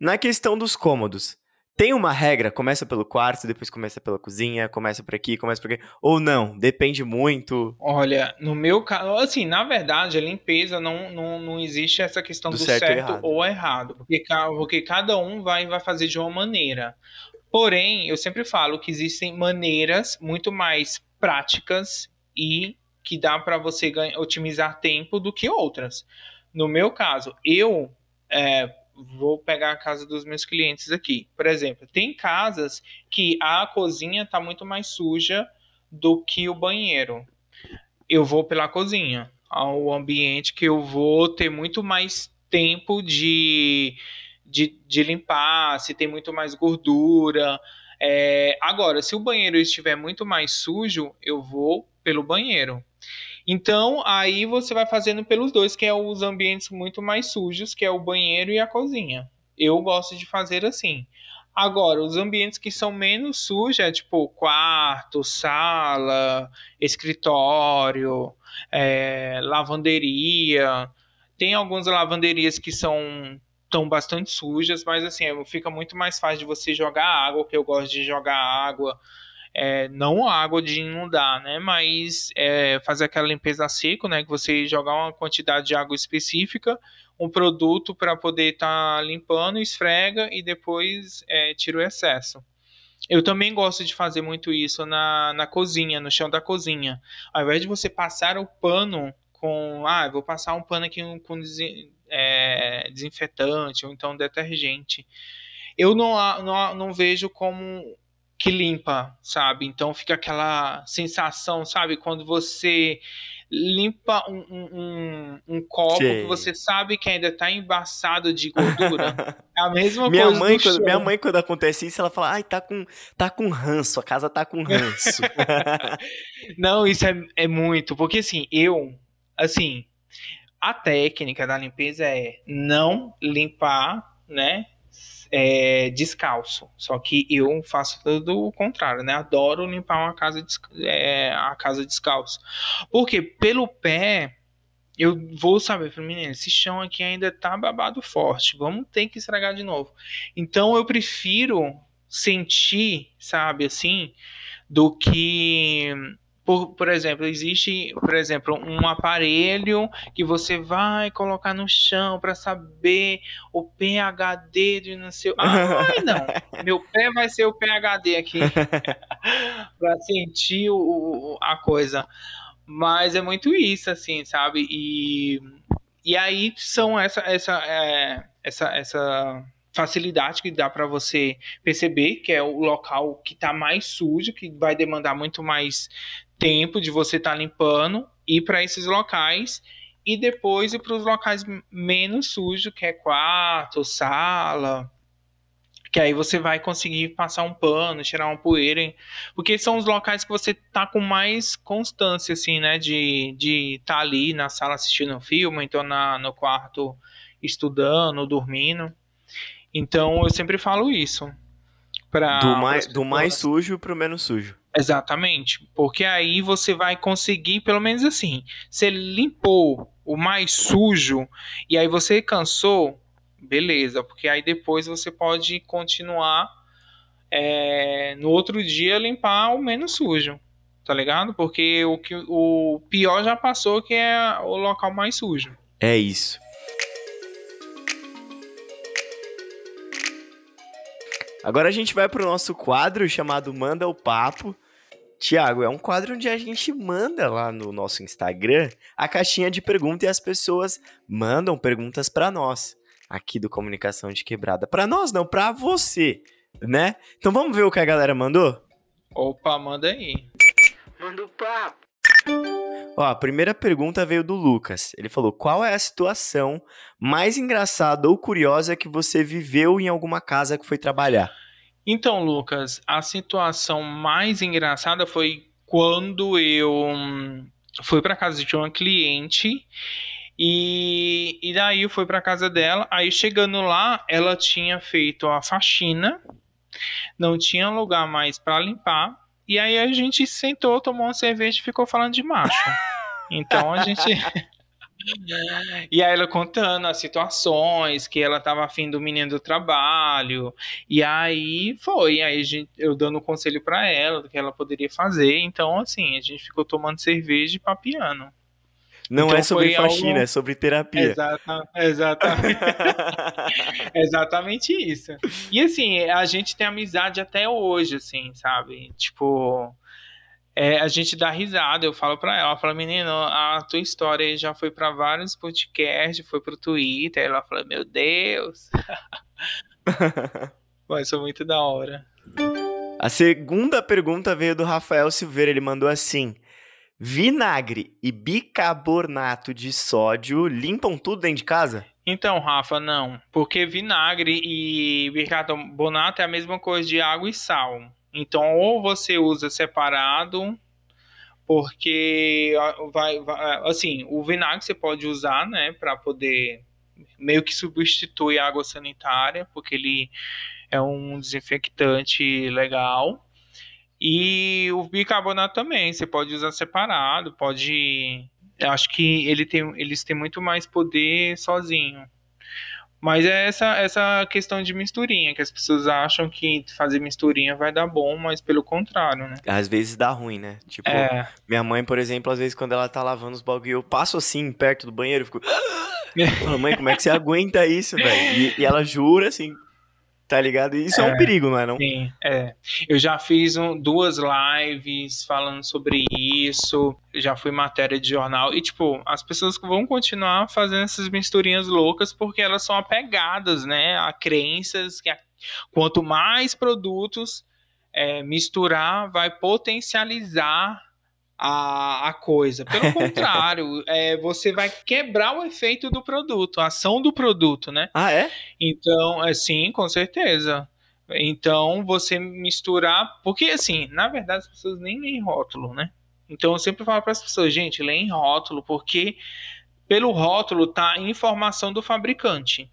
Na questão dos cômodos, Tem uma regra? Começa pelo quarto, depois começa pela cozinha, começa por aqui, começa por aqui. Ou não? Depende muito. Olha, no meu caso, assim, na verdade, a limpeza não, não, não existe essa questão do, do certo, certo errado. ou errado. Porque, porque cada um vai, vai fazer de uma maneira. Porém, eu sempre falo que existem maneiras muito mais práticas e que dá para você ganhar, otimizar tempo do que outras. No meu caso, eu é, vou pegar a casa dos meus clientes aqui. Por exemplo, tem casas que a cozinha está muito mais suja do que o banheiro. Eu vou pela cozinha, ao ambiente que eu vou ter muito mais tempo de, de, de limpar, se tem muito mais gordura. É, agora, se o banheiro estiver muito mais sujo, eu vou pelo banheiro. Então, aí você vai fazendo pelos dois, que é os ambientes muito mais sujos, que é o banheiro e a cozinha. Eu gosto de fazer assim. Agora, os ambientes que são menos sujos é tipo quarto, sala, escritório, é, lavanderia. Tem algumas lavanderias que são tão bastante sujas, mas assim, fica muito mais fácil de você jogar água, que eu gosto de jogar água é, não água de inundar, né? Mas é, fazer aquela limpeza a seco, né? Que você jogar uma quantidade de água específica, um produto para poder estar tá limpando, esfrega e depois é, tira o excesso. Eu também gosto de fazer muito isso na, na cozinha, no chão da cozinha. Ao invés de você passar o pano com. Ah, vou passar um pano aqui com é, desinfetante ou então detergente. Eu não, não, não vejo como que limpa, sabe? Então fica aquela sensação, sabe? Quando você limpa um, um, um copo Sim. que você sabe que ainda tá embaçado de gordura. É a mesma minha coisa. Mãe, quando, minha mãe, quando acontece isso, ela fala: ai, tá com, tá com ranço, a casa tá com ranço. Não, isso é, é muito, porque assim, eu, assim, a técnica da limpeza é não limpar, né? É, descalço. Só que eu faço tudo o contrário, né? Adoro limpar uma casa, é, a casa descalço. Porque pelo pé, eu vou saber, menino, esse chão aqui ainda tá babado forte. Vamos ter que estragar de novo. Então eu prefiro sentir, sabe, assim, do que por, por exemplo, existe, por exemplo, um aparelho que você vai colocar no chão para saber o PHD de não sei. Ai, não. Meu pé vai ser o PHD aqui para sentir o, a coisa. Mas é muito isso, assim, sabe? E, e aí são essa essa é, essa essa facilidade que dá para você perceber que é o local que está mais sujo, que vai demandar muito mais tempo de você estar tá limpando, ir para esses locais e depois ir para os locais menos sujos, que é quarto, sala, que aí você vai conseguir passar um pano, tirar uma poeira, porque são os locais que você tá com mais constância, assim, né, de de estar tá ali na sala assistindo um filme, então na, no quarto estudando, dormindo. Então eu sempre falo isso. Pra, do mais, do mais sujo pro menos sujo. Exatamente, porque aí você vai conseguir, pelo menos assim, você limpou o mais sujo e aí você cansou, beleza, porque aí depois você pode continuar é, no outro dia limpar o menos sujo, tá ligado? Porque o, que, o pior já passou, que é o local mais sujo. É isso. Agora a gente vai pro nosso quadro chamado Manda o Papo. Tiago, é um quadro onde a gente manda lá no nosso Instagram a caixinha de perguntas e as pessoas mandam perguntas para nós, aqui do Comunicação de Quebrada. Para nós não, para você, né? Então vamos ver o que a galera mandou? Opa, manda aí. Manda o papo. Ó, a primeira pergunta veio do Lucas. Ele falou: Qual é a situação mais engraçada ou curiosa que você viveu em alguma casa que foi trabalhar? Então, Lucas, a situação mais engraçada foi quando eu hum, fui para casa de uma cliente e, e daí eu fui para casa dela. Aí chegando lá, ela tinha feito a faxina, não tinha lugar mais para limpar. E aí a gente sentou, tomou uma cerveja e ficou falando de macho. Então a gente E aí ela contando as situações, que ela tava afim do menino do trabalho. E aí foi, aí gente, eu dando um conselho para ela do que ela poderia fazer. Então, assim, a gente ficou tomando cerveja e papiando. Não Então é sobre faxina, algo- é sobre terapia. Exata, exatamente. exatamente isso. E assim, a gente tem amizade até hoje, assim, sabe? Tipo, é, a gente dá risada, eu falo pra ela, ela fala, menino, a tua história já foi pra vários podcasts, foi pro Twitter, ela fala, meu Deus. Mas foi muito da hora. A segunda pergunta veio do Rafael Silveira, ele mandou assim: Vinagre e bicarbonato de sódio limpam tudo dentro de casa? Então, Rafa, não. Porque vinagre e bicarbonato é a mesma coisa de água e sal. Então, ou você usa separado, porque vai, vai- assim, o vinagre você pode usar, né, para poder meio que substituir a água sanitária, porque ele é um desinfectante legal. E o bicarbonato também, você pode usar separado, pode. Eu acho que ele tem, eles têm muito mais poder sozinho. Mas é essa, essa questão de misturinha, que as pessoas acham que fazer misturinha vai dar bom, mas pelo contrário, né? Às vezes dá ruim, né? Tipo, É, minha mãe, por exemplo, às vezes quando ela tá lavando os bagulho, eu passo assim perto do banheiro, eu fico. Falo, mãe, como é que você aguenta isso, velho? E, e ela jura, assim, tá ligado? Isso é, um É. perigo, não é? Não? sim, é. Eu já fiz um- duas lives falando sobre isso, já fui matéria de jornal, e tipo, as pessoas vão continuar fazendo essas misturinhas loucas porque elas são apegadas, né, a crenças que a- quanto mais produtos é, misturar, vai potencializar a, a coisa. Pelo contrário, é, você vai quebrar o efeito do produto, a ação do produto, né? Ah, é? Então, é, sim, com certeza. Então, você misturar. Porque, assim, na verdade, as pessoas nem leem rótulo, né? Então, eu sempre falo para as pessoas, gente, leem rótulo, porque pelo rótulo tá a informação do fabricante.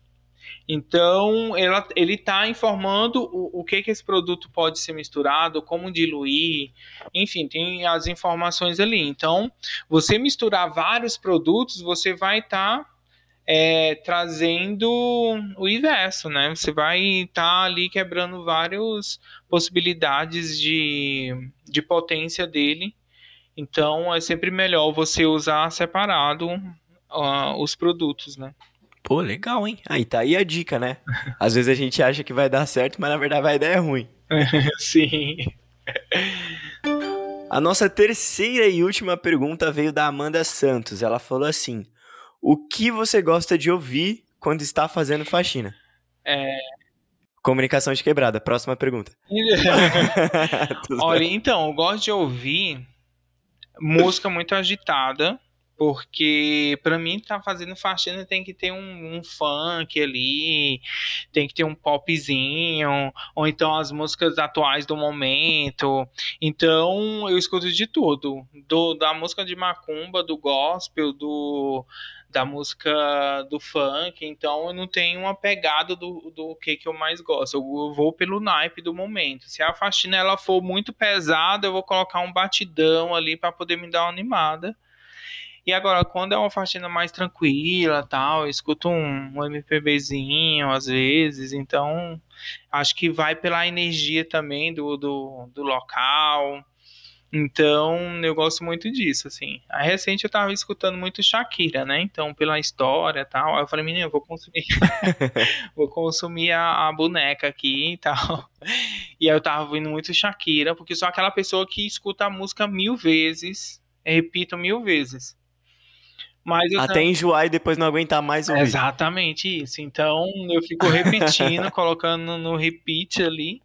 Então, ela, ele está informando o, o que, que esse produto pode ser misturado, como diluir, enfim, tem as informações ali. Então, você misturar vários produtos, você vai estar é, trazendo o inverso, né? Você vai estar ali quebrando várias possibilidades de, de potência dele. Então, é sempre melhor você usar separado ah, os produtos, né? Pô, legal, hein? Aí tá aí a dica, né? Às vezes a gente acha que vai dar certo, mas na verdade vai dar é ruim. Sim. A nossa terceira e última pergunta veio da Amanda Santos. Ela falou assim: O que você gosta de ouvir quando está fazendo faxina? É, Comunicação de quebrada. Próxima pergunta. Olha, então, eu gosto de ouvir música muito agitada, porque pra mim tá fazendo faxina tem que ter um, um funk ali, tem que ter um popzinho, ou então as músicas atuais do momento. Então eu escuto de tudo, do, da música de macumba, do gospel, do da música do funk, então eu não tenho uma pegada do, do que, que eu mais gosto. Eu vou pelo naipe do momento. Se a faxina ela for muito pesada, eu vou colocar um batidão ali para poder me dar uma animada. E agora, quando é uma faxina mais tranquila, tal, eu escuto um, um MPBzinho às vezes, então acho que vai pela energia também do, do, do local. Então, eu gosto muito disso, assim. A recente eu tava escutando muito Shakira, né? Então, pela história e tal. Aí eu falei, menino, eu vou consumir. vou consumir a, a boneca aqui e tal. E aí eu tava ouvindo muito Shakira, porque sou aquela pessoa que escuta a música mil vezes, repito mil vezes. Mas Até enjoar e depois não aguentar mais ouvir. Exatamente isso. Então eu fico repetindo, colocando no repeat ali.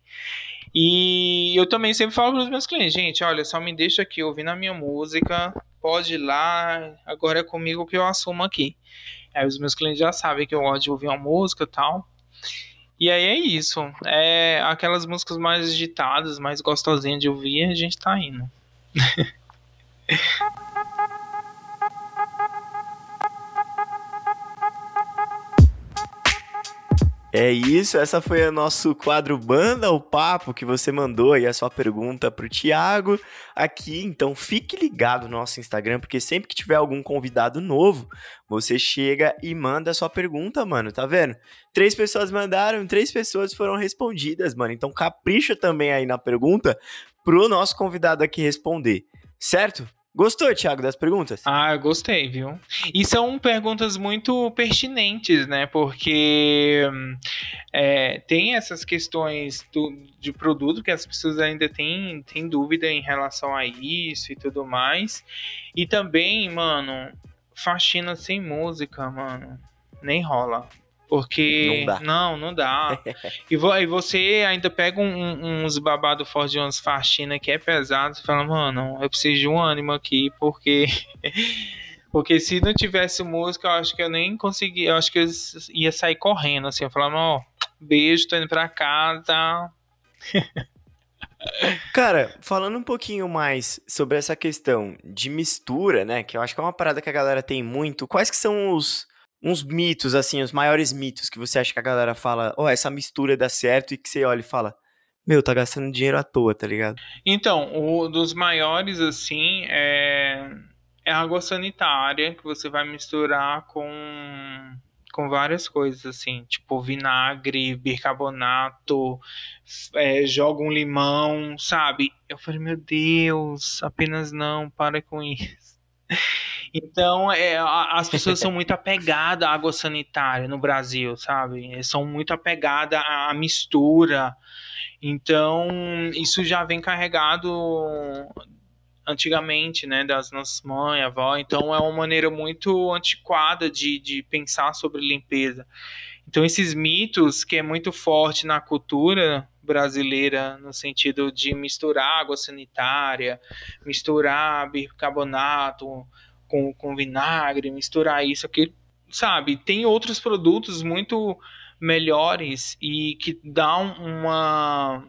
E eu também sempre falo para os meus clientes, gente, olha, só me deixa aqui ouvindo a minha música, pode ir lá, agora é comigo que eu assumo aqui. Aí os meus clientes já sabem que eu gosto de ouvir uma música e tal. E aí é isso. É aquelas músicas mais agitadas, mais gostosinhas de ouvir, a gente tá indo. É isso, essa foi o nosso quadro Banda o Papo que você mandou aí a sua pergunta pro Thiago aqui. Então fique ligado no nosso Instagram, porque sempre que tiver algum convidado novo, você chega e manda a sua pergunta, mano, tá vendo? Três pessoas mandaram, três pessoas foram respondidas, mano. Então capricha também aí na pergunta pro nosso convidado aqui responder, certo? Gostou, Thiago, das perguntas? Ah, gostei, viu? E são perguntas muito pertinentes, né? Porque é, tem essas questões do, de produto que as pessoas ainda têm, têm dúvida em relação a isso e tudo mais. E também, mano, faxina sem música, mano, nem rola. Porque. Não, dá. não, não dá. e, vo, e você ainda pega um, uns babados fortes de umas faxinas que é pesado e fala, mano, eu preciso de um ânimo aqui, porque. porque se não tivesse música, eu acho que eu nem conseguia. Eu acho que eu ia sair correndo, assim. Eu falava, ó, oh, beijo, tô indo pra casa. Cara, falando um pouquinho mais sobre essa questão de mistura, né? Que eu acho que é uma parada que a galera tem muito. Quais que são os uns mitos, assim, os maiores mitos que você acha que a galera fala, ó, oh, essa mistura dá certo e que você olha e fala, meu, tá gastando dinheiro à toa, tá ligado? Então, o dos maiores, assim, é, é água sanitária que você vai misturar com com várias coisas assim, tipo vinagre, bicarbonato, é, joga um limão, sabe? Eu falei, meu Deus, apenas não, para com isso. Então, é, as pessoas são muito apegadas à água sanitária no Brasil, sabe? São muito apegadas à mistura. Então, isso já vem carregado antigamente, né, das nossas mães, avó. Então, é uma maneira muito antiquada de, de pensar sobre limpeza. Então, esses mitos, que é muito forte na cultura brasileira, no sentido de misturar água sanitária, misturar bicarbonato, com, com vinagre, misturar isso aqui, sabe? Tem outros produtos muito melhores e que dão uma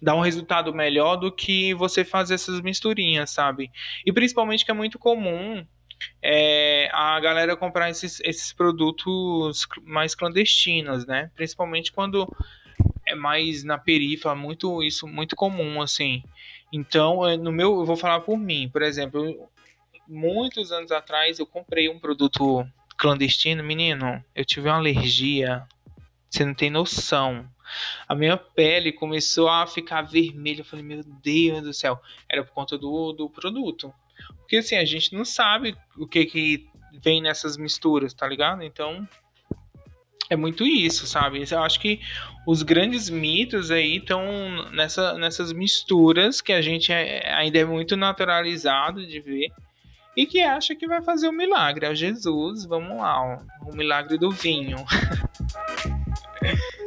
dá um resultado melhor do que você fazer essas misturinhas, sabe? E principalmente que é muito comum é, a galera comprar esses, esses produtos mais clandestinos, né? Principalmente quando é mais na perifa, muito isso muito comum assim. Então, é, no meu, eu vou falar por mim, por exemplo, muitos anos atrás eu comprei um produto clandestino, menino, eu tive uma alergia, você não tem noção. A minha pele começou a ficar vermelha. Eu falei, meu Deus do céu. Era por conta do, do produto. Porque assim, a gente não sabe o que que vem nessas misturas, tá ligado? Então, é muito isso, sabe? Eu acho que os grandes mitos aí estão nessa, nessas misturas que a gente é, ainda é muito naturalizado de ver e que acha que vai fazer o milagre. É Jesus, vamos lá, ó, o milagre do vinho.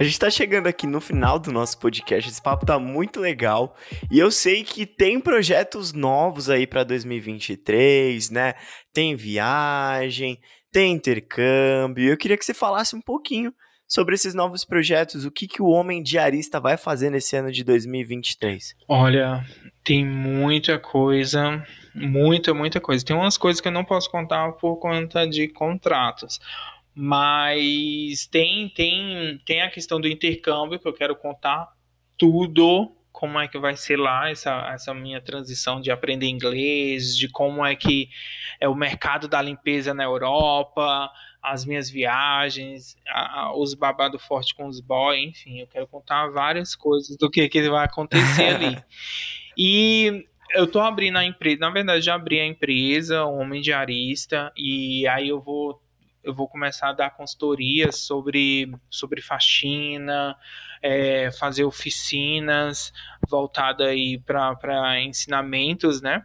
A gente tá chegando aqui no final do nosso podcast. Esse papo tá muito legal. E eu sei que tem projetos novos aí para 2023, né? Tem viagem, tem intercâmbio. Eu queria que você falasse um pouquinho sobre esses novos projetos, o que, que o Homem Diarista vai fazer nesse ano de 2023? Olha, tem muita coisa, muita, muita coisa. Tem umas coisas que eu não posso contar por conta de contratos. Mas tem, tem, tem a questão do intercâmbio que eu quero contar tudo como é que vai ser lá essa, essa minha transição de aprender inglês, de como é que é o mercado da limpeza na Europa, as minhas viagens, a, a, os babado forte com os boys, enfim, eu quero contar várias coisas do que, que vai acontecer ali. E eu tô abrindo a empresa, na verdade já abri a empresa, Homem Diarista, e aí eu vou eu vou começar a dar consultorias sobre, sobre faxina, é, fazer oficinas voltadas aí para ensinamentos, né?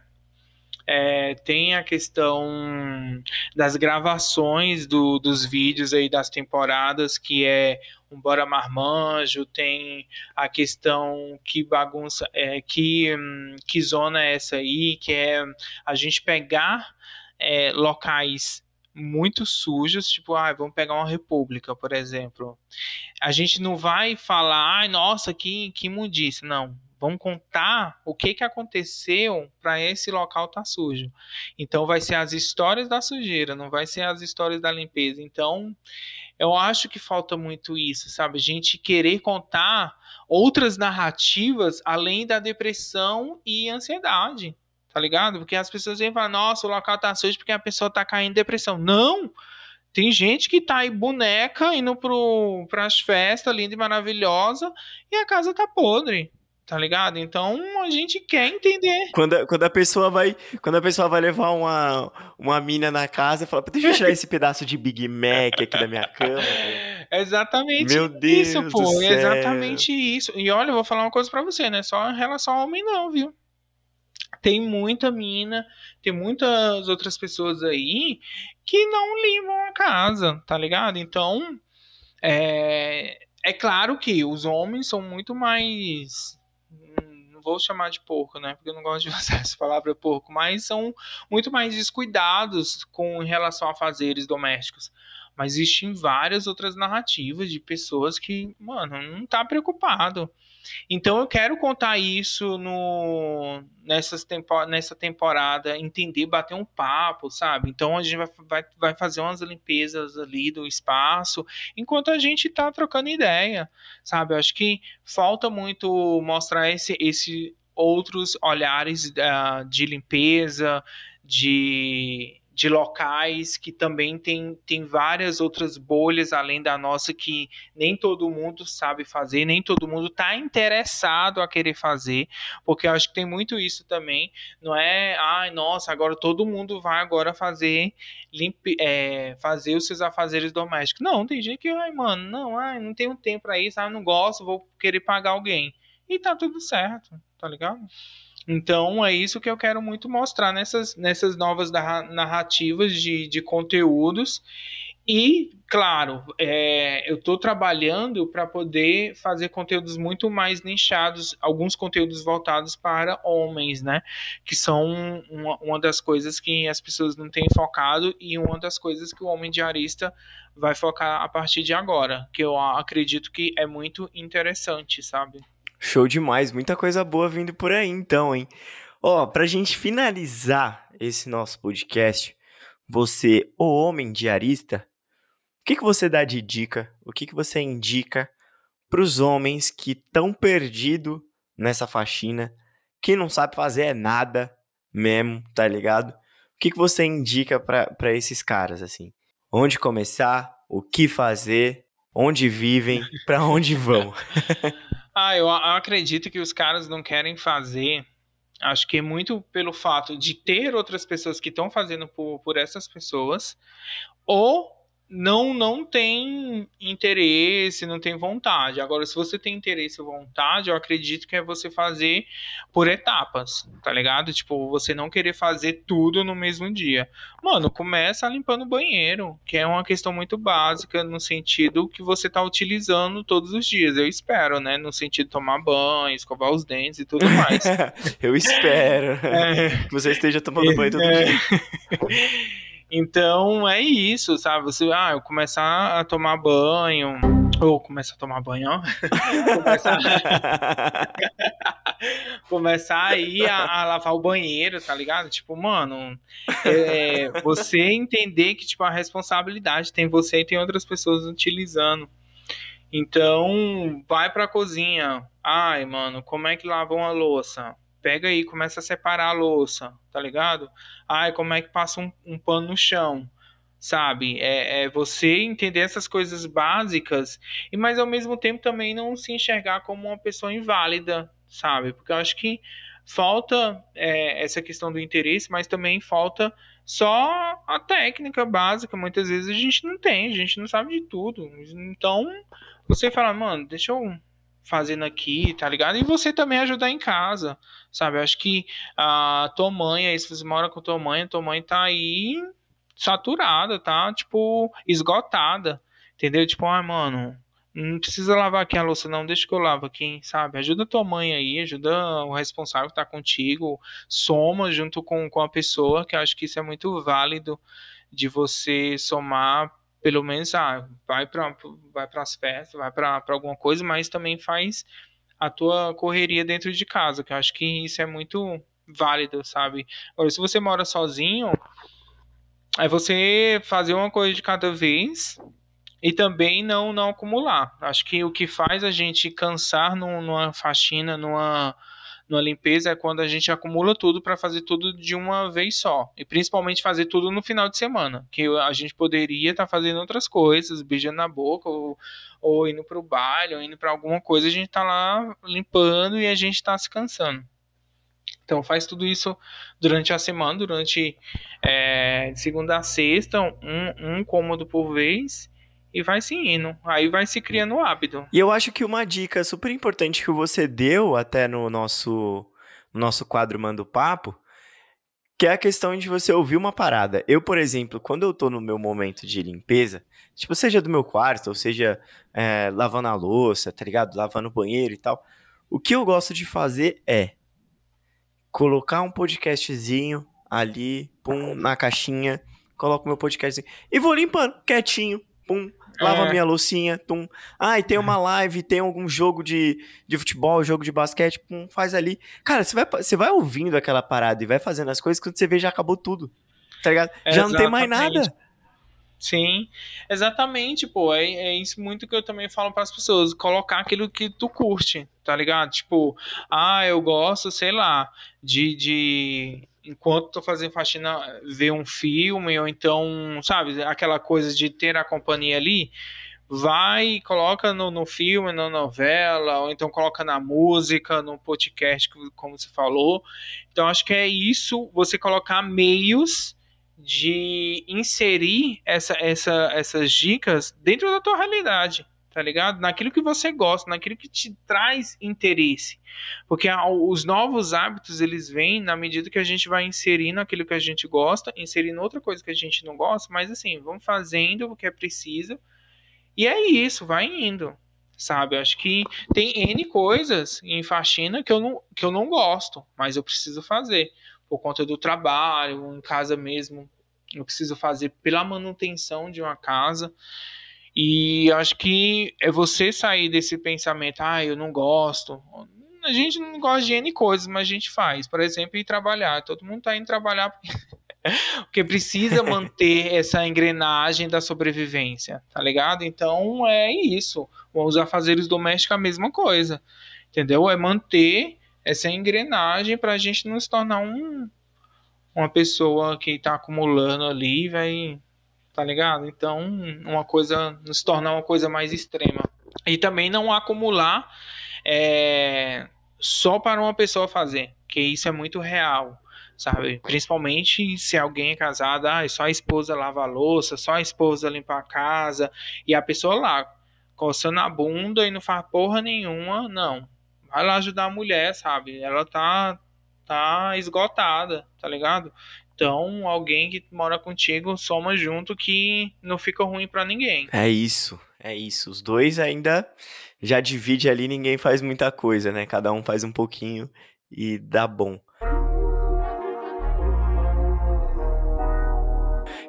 É, tem a questão das gravações do, dos vídeos aí das temporadas, que é um Bora Marmanjo, tem a questão que bagunça, é, que, que zona é essa aí, que é a gente pegar é, locais muito sujos, tipo, ah, vamos pegar uma república, por exemplo. A gente não vai falar, ai, nossa, que, que imundice. Não, Vamos contar o que, que aconteceu para esse local estar tá sujo. Então vai ser as histórias da sujeira, não vai ser as histórias da limpeza. Então eu acho que falta muito isso, sabe? A gente querer contar outras narrativas além da depressão e ansiedade, tá ligado? Porque as pessoas vêm falar, nossa, o local tá sujo porque a pessoa tá caindo em depressão. Não! Tem gente que tá aí boneca indo pro, pras festas linda e maravilhosa e a casa tá podre tá ligado? Então a gente quer entender. Quando, quando a pessoa vai, quando a pessoa vai levar uma, uma mina na casa, fala, deixa eu tirar esse pedaço de Big Mac aqui da minha cama. exatamente Meu Deus isso, pô, exatamente isso. E olha, eu vou falar uma coisa para você, né? Só em relação ao homem não, viu? Tem muita mina, tem muitas outras pessoas aí que não limpam a casa, tá ligado? Então, é, é claro que os homens são muito mais vou chamar de porco, né? Porque eu não gosto de usar essa palavra porco, mas são muito mais descuidados com relação a fazeres domésticos. Mas existem várias outras narrativas de pessoas que, mano, não tá preocupado. Então eu quero contar isso no nessas tempo, nessa temporada, entender, bater um papo, sabe? Então a gente vai, vai, vai fazer umas limpezas ali do espaço, enquanto a gente tá trocando ideia, sabe? Eu acho que falta muito mostrar esse, esse outros olhares uh, de limpeza, de de locais que também tem, tem várias outras bolhas além da nossa que nem todo mundo sabe fazer, nem todo mundo está interessado a querer fazer, porque eu acho que tem muito isso também, não é, ai, nossa, agora todo mundo vai agora fazer limpe, é, fazer os seus afazeres domésticos. Não, tem gente que, ai, mano, não, ai, não tenho tempo para isso, ai, não gosto, vou querer pagar alguém. E tá tudo certo, tá ligado? Então é isso que eu quero muito mostrar nessas, nessas novas narrativas de, de conteúdos. E, claro, é, eu estou trabalhando para poder fazer conteúdos muito mais nichados, alguns conteúdos voltados para homens, né? Que são uma, uma das coisas que as pessoas não têm focado e uma das coisas que o homem diarista vai focar a partir de agora, que eu acredito que é muito interessante, sabe? Show demais, muita coisa boa vindo por aí então, hein? Ó, pra gente finalizar esse nosso podcast, você, o homem diarista, o que, que você dá de dica, o que, que você indica pros homens que estão perdidos nessa faxina, que não sabe fazer nada mesmo, tá ligado? O que, que você indica para esses caras, assim? Onde começar, o que fazer, onde vivem, para onde vão? Ah, eu, acredito que os caras não querem fazer. Acho que é muito pelo fato de ter outras pessoas que estão fazendo por, por essas pessoas, ou não não tem interesse, não tem vontade. Agora, se você tem interesse e vontade, eu acredito que é você fazer por etapas, tá ligado? Tipo, você não querer fazer tudo no mesmo dia. Mano, começa limpando o banheiro, que é uma questão muito básica no sentido que você tá utilizando todos os dias. Eu espero, né? No sentido de tomar banho, escovar os dentes e tudo mais. eu espero é... que você esteja tomando banho todo é... dia. Então é isso, sabe? Você, ah, eu começar a tomar banho, ou começar a tomar banho, ó. começar, começar aí a, a, lavar o banheiro, tá ligado? Tipo, mano, é, você entender que, tipo, a responsabilidade tem você e tem outras pessoas utilizando. Então, vai pra cozinha. Ai, mano, como é que lava uma louça? Pega aí, começa a separar a louça, tá ligado? Ai, como é que passa um, um pano no chão, sabe? É, é, você entender essas coisas básicas e, mas ao mesmo tempo também não se enxergar como uma pessoa inválida, sabe? Porque eu acho que falta é, essa questão do interesse, mas também falta só a técnica básica. Muitas vezes a gente não tem, a gente não sabe de tudo. Então, você fala, mano, deixa eu fazendo aqui, tá ligado? E você também ajudar em casa, sabe? Eu acho que a tua mãe, aí se você mora com tua mãe, tua mãe tá aí saturada, tá? Tipo, esgotada, entendeu? Tipo, ah, mano, não precisa lavar aqui a louça, não, deixa que eu lavo aqui, sabe? Ajuda tua mãe aí, ajuda o responsável que tá contigo, soma junto com, com a pessoa, que eu acho que isso é muito válido de você somar pelo menos ah, vai para vai as festas, vai para alguma coisa, mas também faz a tua correria dentro de casa, que eu acho que isso é muito válido, sabe? Agora, se você mora sozinho, é você fazer uma coisa de cada vez e também não não acumular. Acho que o que faz a gente cansar numa faxina, numa numa limpeza é quando a gente acumula tudo para fazer tudo de uma vez só. E principalmente fazer tudo no final de semana. Que a gente poderia estar tá fazendo outras coisas, beijando na boca, ou, ou indo para o baile, ou indo para alguma coisa, a gente está lá limpando e a gente está se cansando. Então faz tudo isso durante a semana, durante é, segunda a sexta, um, um cômodo por vez e vai se indo. Aí vai se criando o hábito. E eu acho que uma dica super importante que você deu até no nosso, no nosso quadro Mando Papo, que é a questão de você ouvir uma parada. Eu, por exemplo, quando eu tô no meu momento de limpeza, tipo, seja do meu quarto, ou seja, é, lavando a louça, tá ligado? Lavando o banheiro e tal. O que eu gosto de fazer é colocar um podcastzinho ali, pum, na caixinha, coloco meu podcastzinho e vou limpando, quietinho, pum, lava é. minha loucinha, tum. Ah, e tem uma live, tem algum jogo de, de futebol, jogo de basquete, pum, faz ali. Cara, você vai, você vai ouvindo aquela parada e vai fazendo as coisas, quando você vê já acabou tudo. Tá ligado? É, já não tem mais nada. Sim, exatamente, pô. É, é isso muito que eu também falo para as pessoas. Colocar aquilo que tu curte, tá ligado? Tipo, ah, eu gosto, sei lá, de, de enquanto tô fazendo faxina, ver um filme, ou então, sabe, aquela coisa de ter a companhia ali, vai e coloca no, no filme, na novela, ou então coloca na música, no podcast, como você falou. Então, acho que é isso, você colocar meios de inserir essa, essa, essas dicas dentro da tua realidade tá ligado? Naquilo que você gosta, naquilo que te traz interesse. Porque os novos hábitos, eles vêm na medida que a gente vai inserindo aquilo que a gente gosta, inserindo outra coisa que a gente não gosta, mas assim, vamos fazendo o que é preciso. E é isso, vai indo. Sabe, acho que tem N coisas em faxina que eu não, que eu não gosto, mas eu preciso fazer por conta do trabalho, em casa mesmo. Eu preciso fazer pela manutenção de uma casa. E acho que é você sair desse pensamento, ah, eu não gosto. A gente não gosta de N coisas, mas a gente faz. Por exemplo, ir trabalhar. Todo mundo está indo trabalhar porque, porque precisa manter essa engrenagem da sobrevivência, tá ligado? Então é isso. Os afazeres domésticos a mesma coisa, entendeu? É manter essa engrenagem para a gente não se tornar um, uma pessoa que está acumulando ali e vai tá ligado? Então, uma coisa se tornar uma coisa mais extrema. E também não acumular é, só para uma pessoa fazer, que isso é muito real, sabe? Principalmente se alguém é casado, ah, só a esposa lava a louça, só a esposa limpa a casa, e a pessoa lá, coçando a bunda e não faz porra nenhuma, não. Vai lá ajudar a mulher, sabe? Ela tá, tá esgotada, tá ligado? Então, alguém que mora contigo soma junto que não fica ruim para ninguém. É isso, é isso. Os dois ainda já divide ali, ninguém faz muita coisa, né? Cada um faz um pouquinho e dá bom.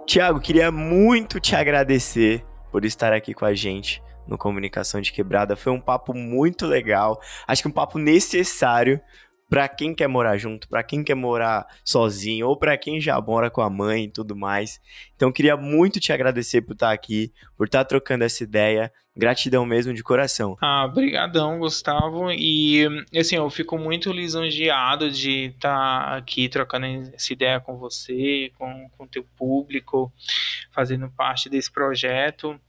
Tiago, queria muito te agradecer por estar aqui com a gente no Comunicação de Quebrada. Foi um papo muito legal. Acho que um papo necessário para quem quer morar junto, para quem quer morar sozinho ou para quem já mora com a mãe e tudo mais. Então queria muito te agradecer por estar aqui, por estar trocando essa ideia. Gratidão mesmo de coração. Ah, brigadão, Gustavo. E assim, eu fico muito lisonjeado de estar aqui trocando essa ideia com você, com o teu público, fazendo parte desse projeto.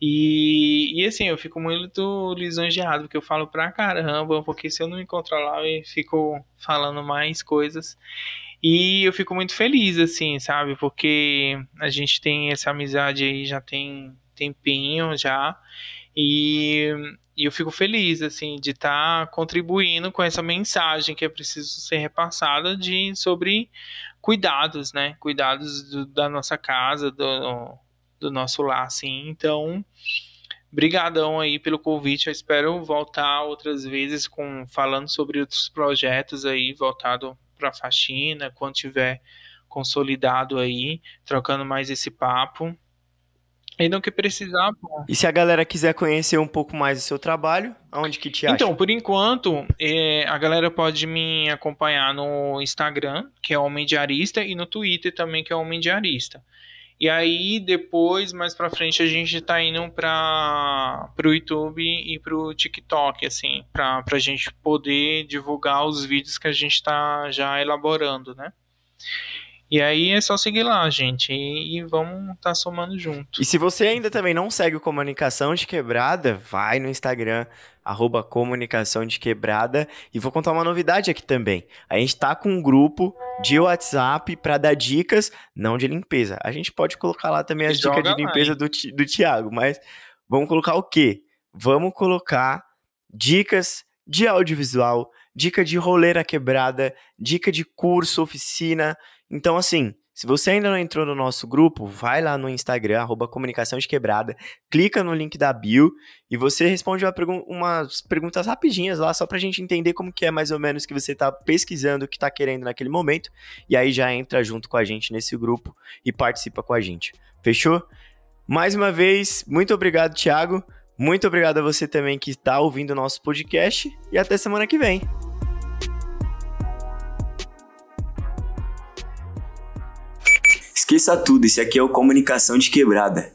E, e assim, eu fico muito lisonjeado, porque eu falo pra caramba, porque se eu não me controlar, eu fico falando mais coisas. E eu fico muito feliz, assim, sabe? Porque a gente tem essa amizade aí já tem tempinho já. E, e eu fico feliz, assim, de estar tá contribuindo com essa mensagem que é preciso ser repassada de, sobre cuidados, né? Cuidados do, da nossa casa, do, do nosso lar, assim. Então, brigadão aí pelo convite. Eu espero voltar outras vezes com falando sobre outros projetos aí voltado para faxina, quando tiver consolidado aí, trocando mais esse papo. Ainda que precisar, pô. E se a galera quiser conhecer um pouco mais do seu trabalho, aonde que te acha? Então, por enquanto, é, a galera pode me acompanhar no Instagram, que é Homem Diarista, e no Twitter também, que é Homem Diarista. E aí, depois, mais pra frente, a gente tá indo para pro YouTube e pro TikTok, assim, pra, pra gente poder divulgar os vídeos que a gente tá já elaborando, né? E aí é só seguir lá, gente, e, e vamos estar tá somando junto. E se você ainda também não segue o Comunicação de Quebrada, vai no Instagram, arroba Comunicação de Quebrada, e vou contar uma novidade aqui também. A gente tá com um grupo de WhatsApp para dar dicas, não de limpeza. A gente pode colocar lá também as Joga dicas de limpeza do, do Thiago, mas vamos colocar o quê? Vamos colocar dicas de audiovisual, dica de roleira quebrada, dica de curso, oficina, então, assim, se você ainda não entrou no nosso grupo, vai lá no Instagram, arroba Comunicação de Quebrada, clica no link da bio e você responde uma pergun umas perguntas rapidinhas lá, só pra gente entender como que é mais ou menos que você tá pesquisando, o que tá querendo naquele momento, e aí já entra junto com a gente nesse grupo e participa com a gente. Fechou? Mais uma vez, muito obrigado, Thiago. Muito obrigado a você também que está ouvindo o nosso podcast e até semana que vem. Esqueça tudo, esse aqui é o Comunicação de Quebrada.